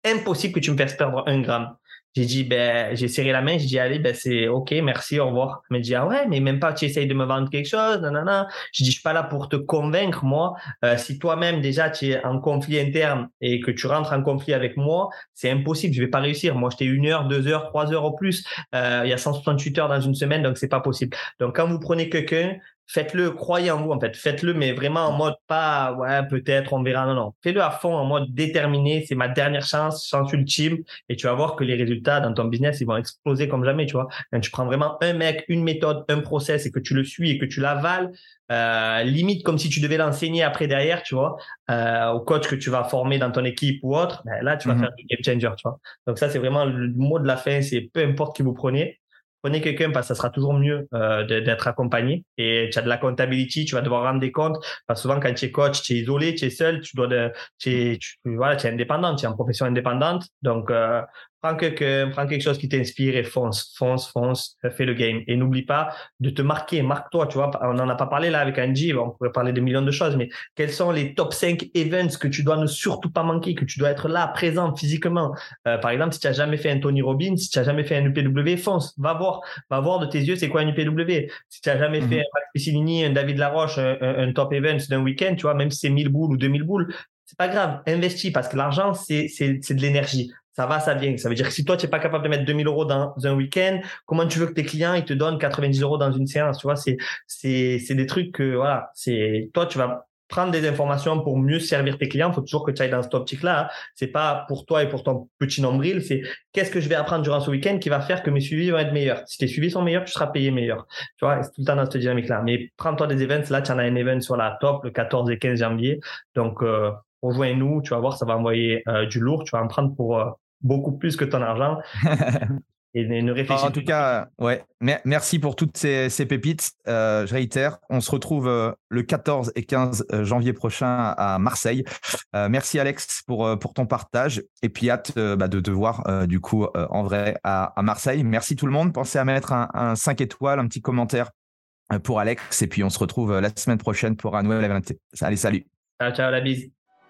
impossible que tu me fasses perdre un gramme. J'ai dit, ben, j'ai serré la main, j'ai dit, allez, ben, c'est OK, merci, au revoir. Elle m'a dit, ah ouais, mais même pas, tu essayes de me vendre quelque chose, nanana. Je dis, je suis pas là pour te convaincre, moi. Euh, si toi-même, déjà, tu es en conflit interne et que tu rentres en conflit avec moi, c'est impossible, je vais pas réussir. Moi, j'étais une heure, deux heures, trois heures au plus. Euh, il y a 168 heures dans une semaine, donc c'est pas possible. Donc, quand vous prenez quelqu'un, faites-le, croyez en vous en fait, faites-le, mais vraiment en mode pas, ouais, peut-être, on verra, non, non. Fais-le à fond, en mode déterminé, c'est ma dernière chance, chance ultime, et tu vas voir que les résultats dans ton business, ils vont exploser comme jamais, tu vois. Quand tu prends vraiment un mec, une méthode, un process, et que tu le suis et que tu l'avales, euh, limite comme si tu devais l'enseigner après derrière, tu vois, euh, au coach que tu vas former dans ton équipe ou autre, ben là, tu vas mm-hmm. faire du game changer, tu vois. Donc ça, c'est vraiment le mot de la fin, c'est peu importe qui vous prenez, prenez quelqu'un parce que ça sera toujours mieux euh, d'être accompagné et tu as de la comptabilité, tu vas devoir rendre des comptes parce souvent quand tu es coach, tu es isolé, tu es seul, tu dois de, tu es, tu, voilà, tu es indépendant, tu es en profession indépendante. Donc euh, prends quelque, prends quelque chose qui t'inspire et fonce, fonce, fonce, fais le game. Et n'oublie pas de te marquer, marque-toi, tu vois. On n'en a pas parlé là avec Angie, on pourrait parler de millions de choses, mais quels sont les top 5 events que tu dois ne surtout pas manquer, que tu dois être là, présent, physiquement? Euh, par exemple, si tu as jamais fait un Tony Robbins, si tu as jamais fait un UPW, fonce, va voir, va voir de tes yeux c'est quoi un UPW. Si tu as jamais fait mhm. un Max Pessilini, un David Laroche, un, un, top event d'un week-end, tu vois, même si c'est 1000 boules ou 2000 boules, c'est pas grave, investis parce que l'argent, c'est, c'est, c'est de l'énergie ça va, ça vient. Ça veut dire que si toi, tu n'es pas capable de mettre 2000 euros dans un week-end, comment tu veux que tes clients, ils te donnent 90 euros dans une séance? Tu vois, c'est, c'est, c'est des trucs que, voilà, c'est, toi, tu vas, prendre des informations pour mieux servir tes clients. Il faut toujours que tu ailles dans cette optique-là. Hein. C'est pas pour toi et pour ton petit nombril, c'est qu'est-ce que je vais apprendre durant ce week-end qui va faire que mes suivis vont être meilleurs? Si tes suivis sont meilleurs, tu seras payé meilleur. Tu vois, c'est tout le temps dans cette dynamique-là. Mais prends-toi des events. Là, tu en as un event sur la top le 14 et 15 janvier. Donc, euh, rejoins-nous. Tu vas voir, ça va envoyer euh, du lourd. Tu vas en prendre pour euh, beaucoup plus que ton argent. [LAUGHS] et ne réfléchis En tout cas, ouais, merci pour toutes ces, pépites. Euh, je réitère, on se retrouve euh, le 14 et 15 euh, janvier prochain à Marseille. merci Alex pour, pour ton partage et puis hâte bah, de te voir du coup en vrai à, Marseille. Merci tout le monde. Pensez à mettre un, un 5 étoiles, un petit commentaire pour Alex et puis on se retrouve la semaine prochaine pour un nouvel event. Allez, salut. Ciao, ciao, la bise.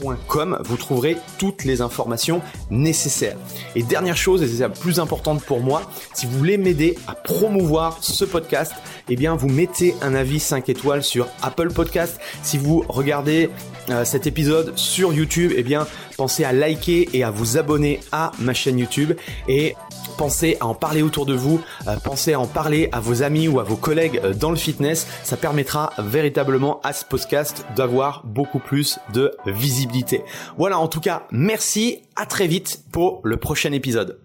vous trouverez toutes les informations nécessaires. Et dernière chose, et c'est la plus importante pour moi, si vous voulez m'aider à promouvoir ce podcast, eh bien vous mettez un avis 5 étoiles sur Apple Podcast. Si vous regardez euh, cet épisode sur YouTube, eh bien pensez à liker et à vous abonner à ma chaîne YouTube et pensez à en parler autour de vous, euh, pensez à en parler à vos amis ou à vos collègues euh, dans le fitness, ça permettra véritablement à ce podcast d'avoir beaucoup plus de visibilité. Voilà, en tout cas, merci, à très vite pour le prochain épisode.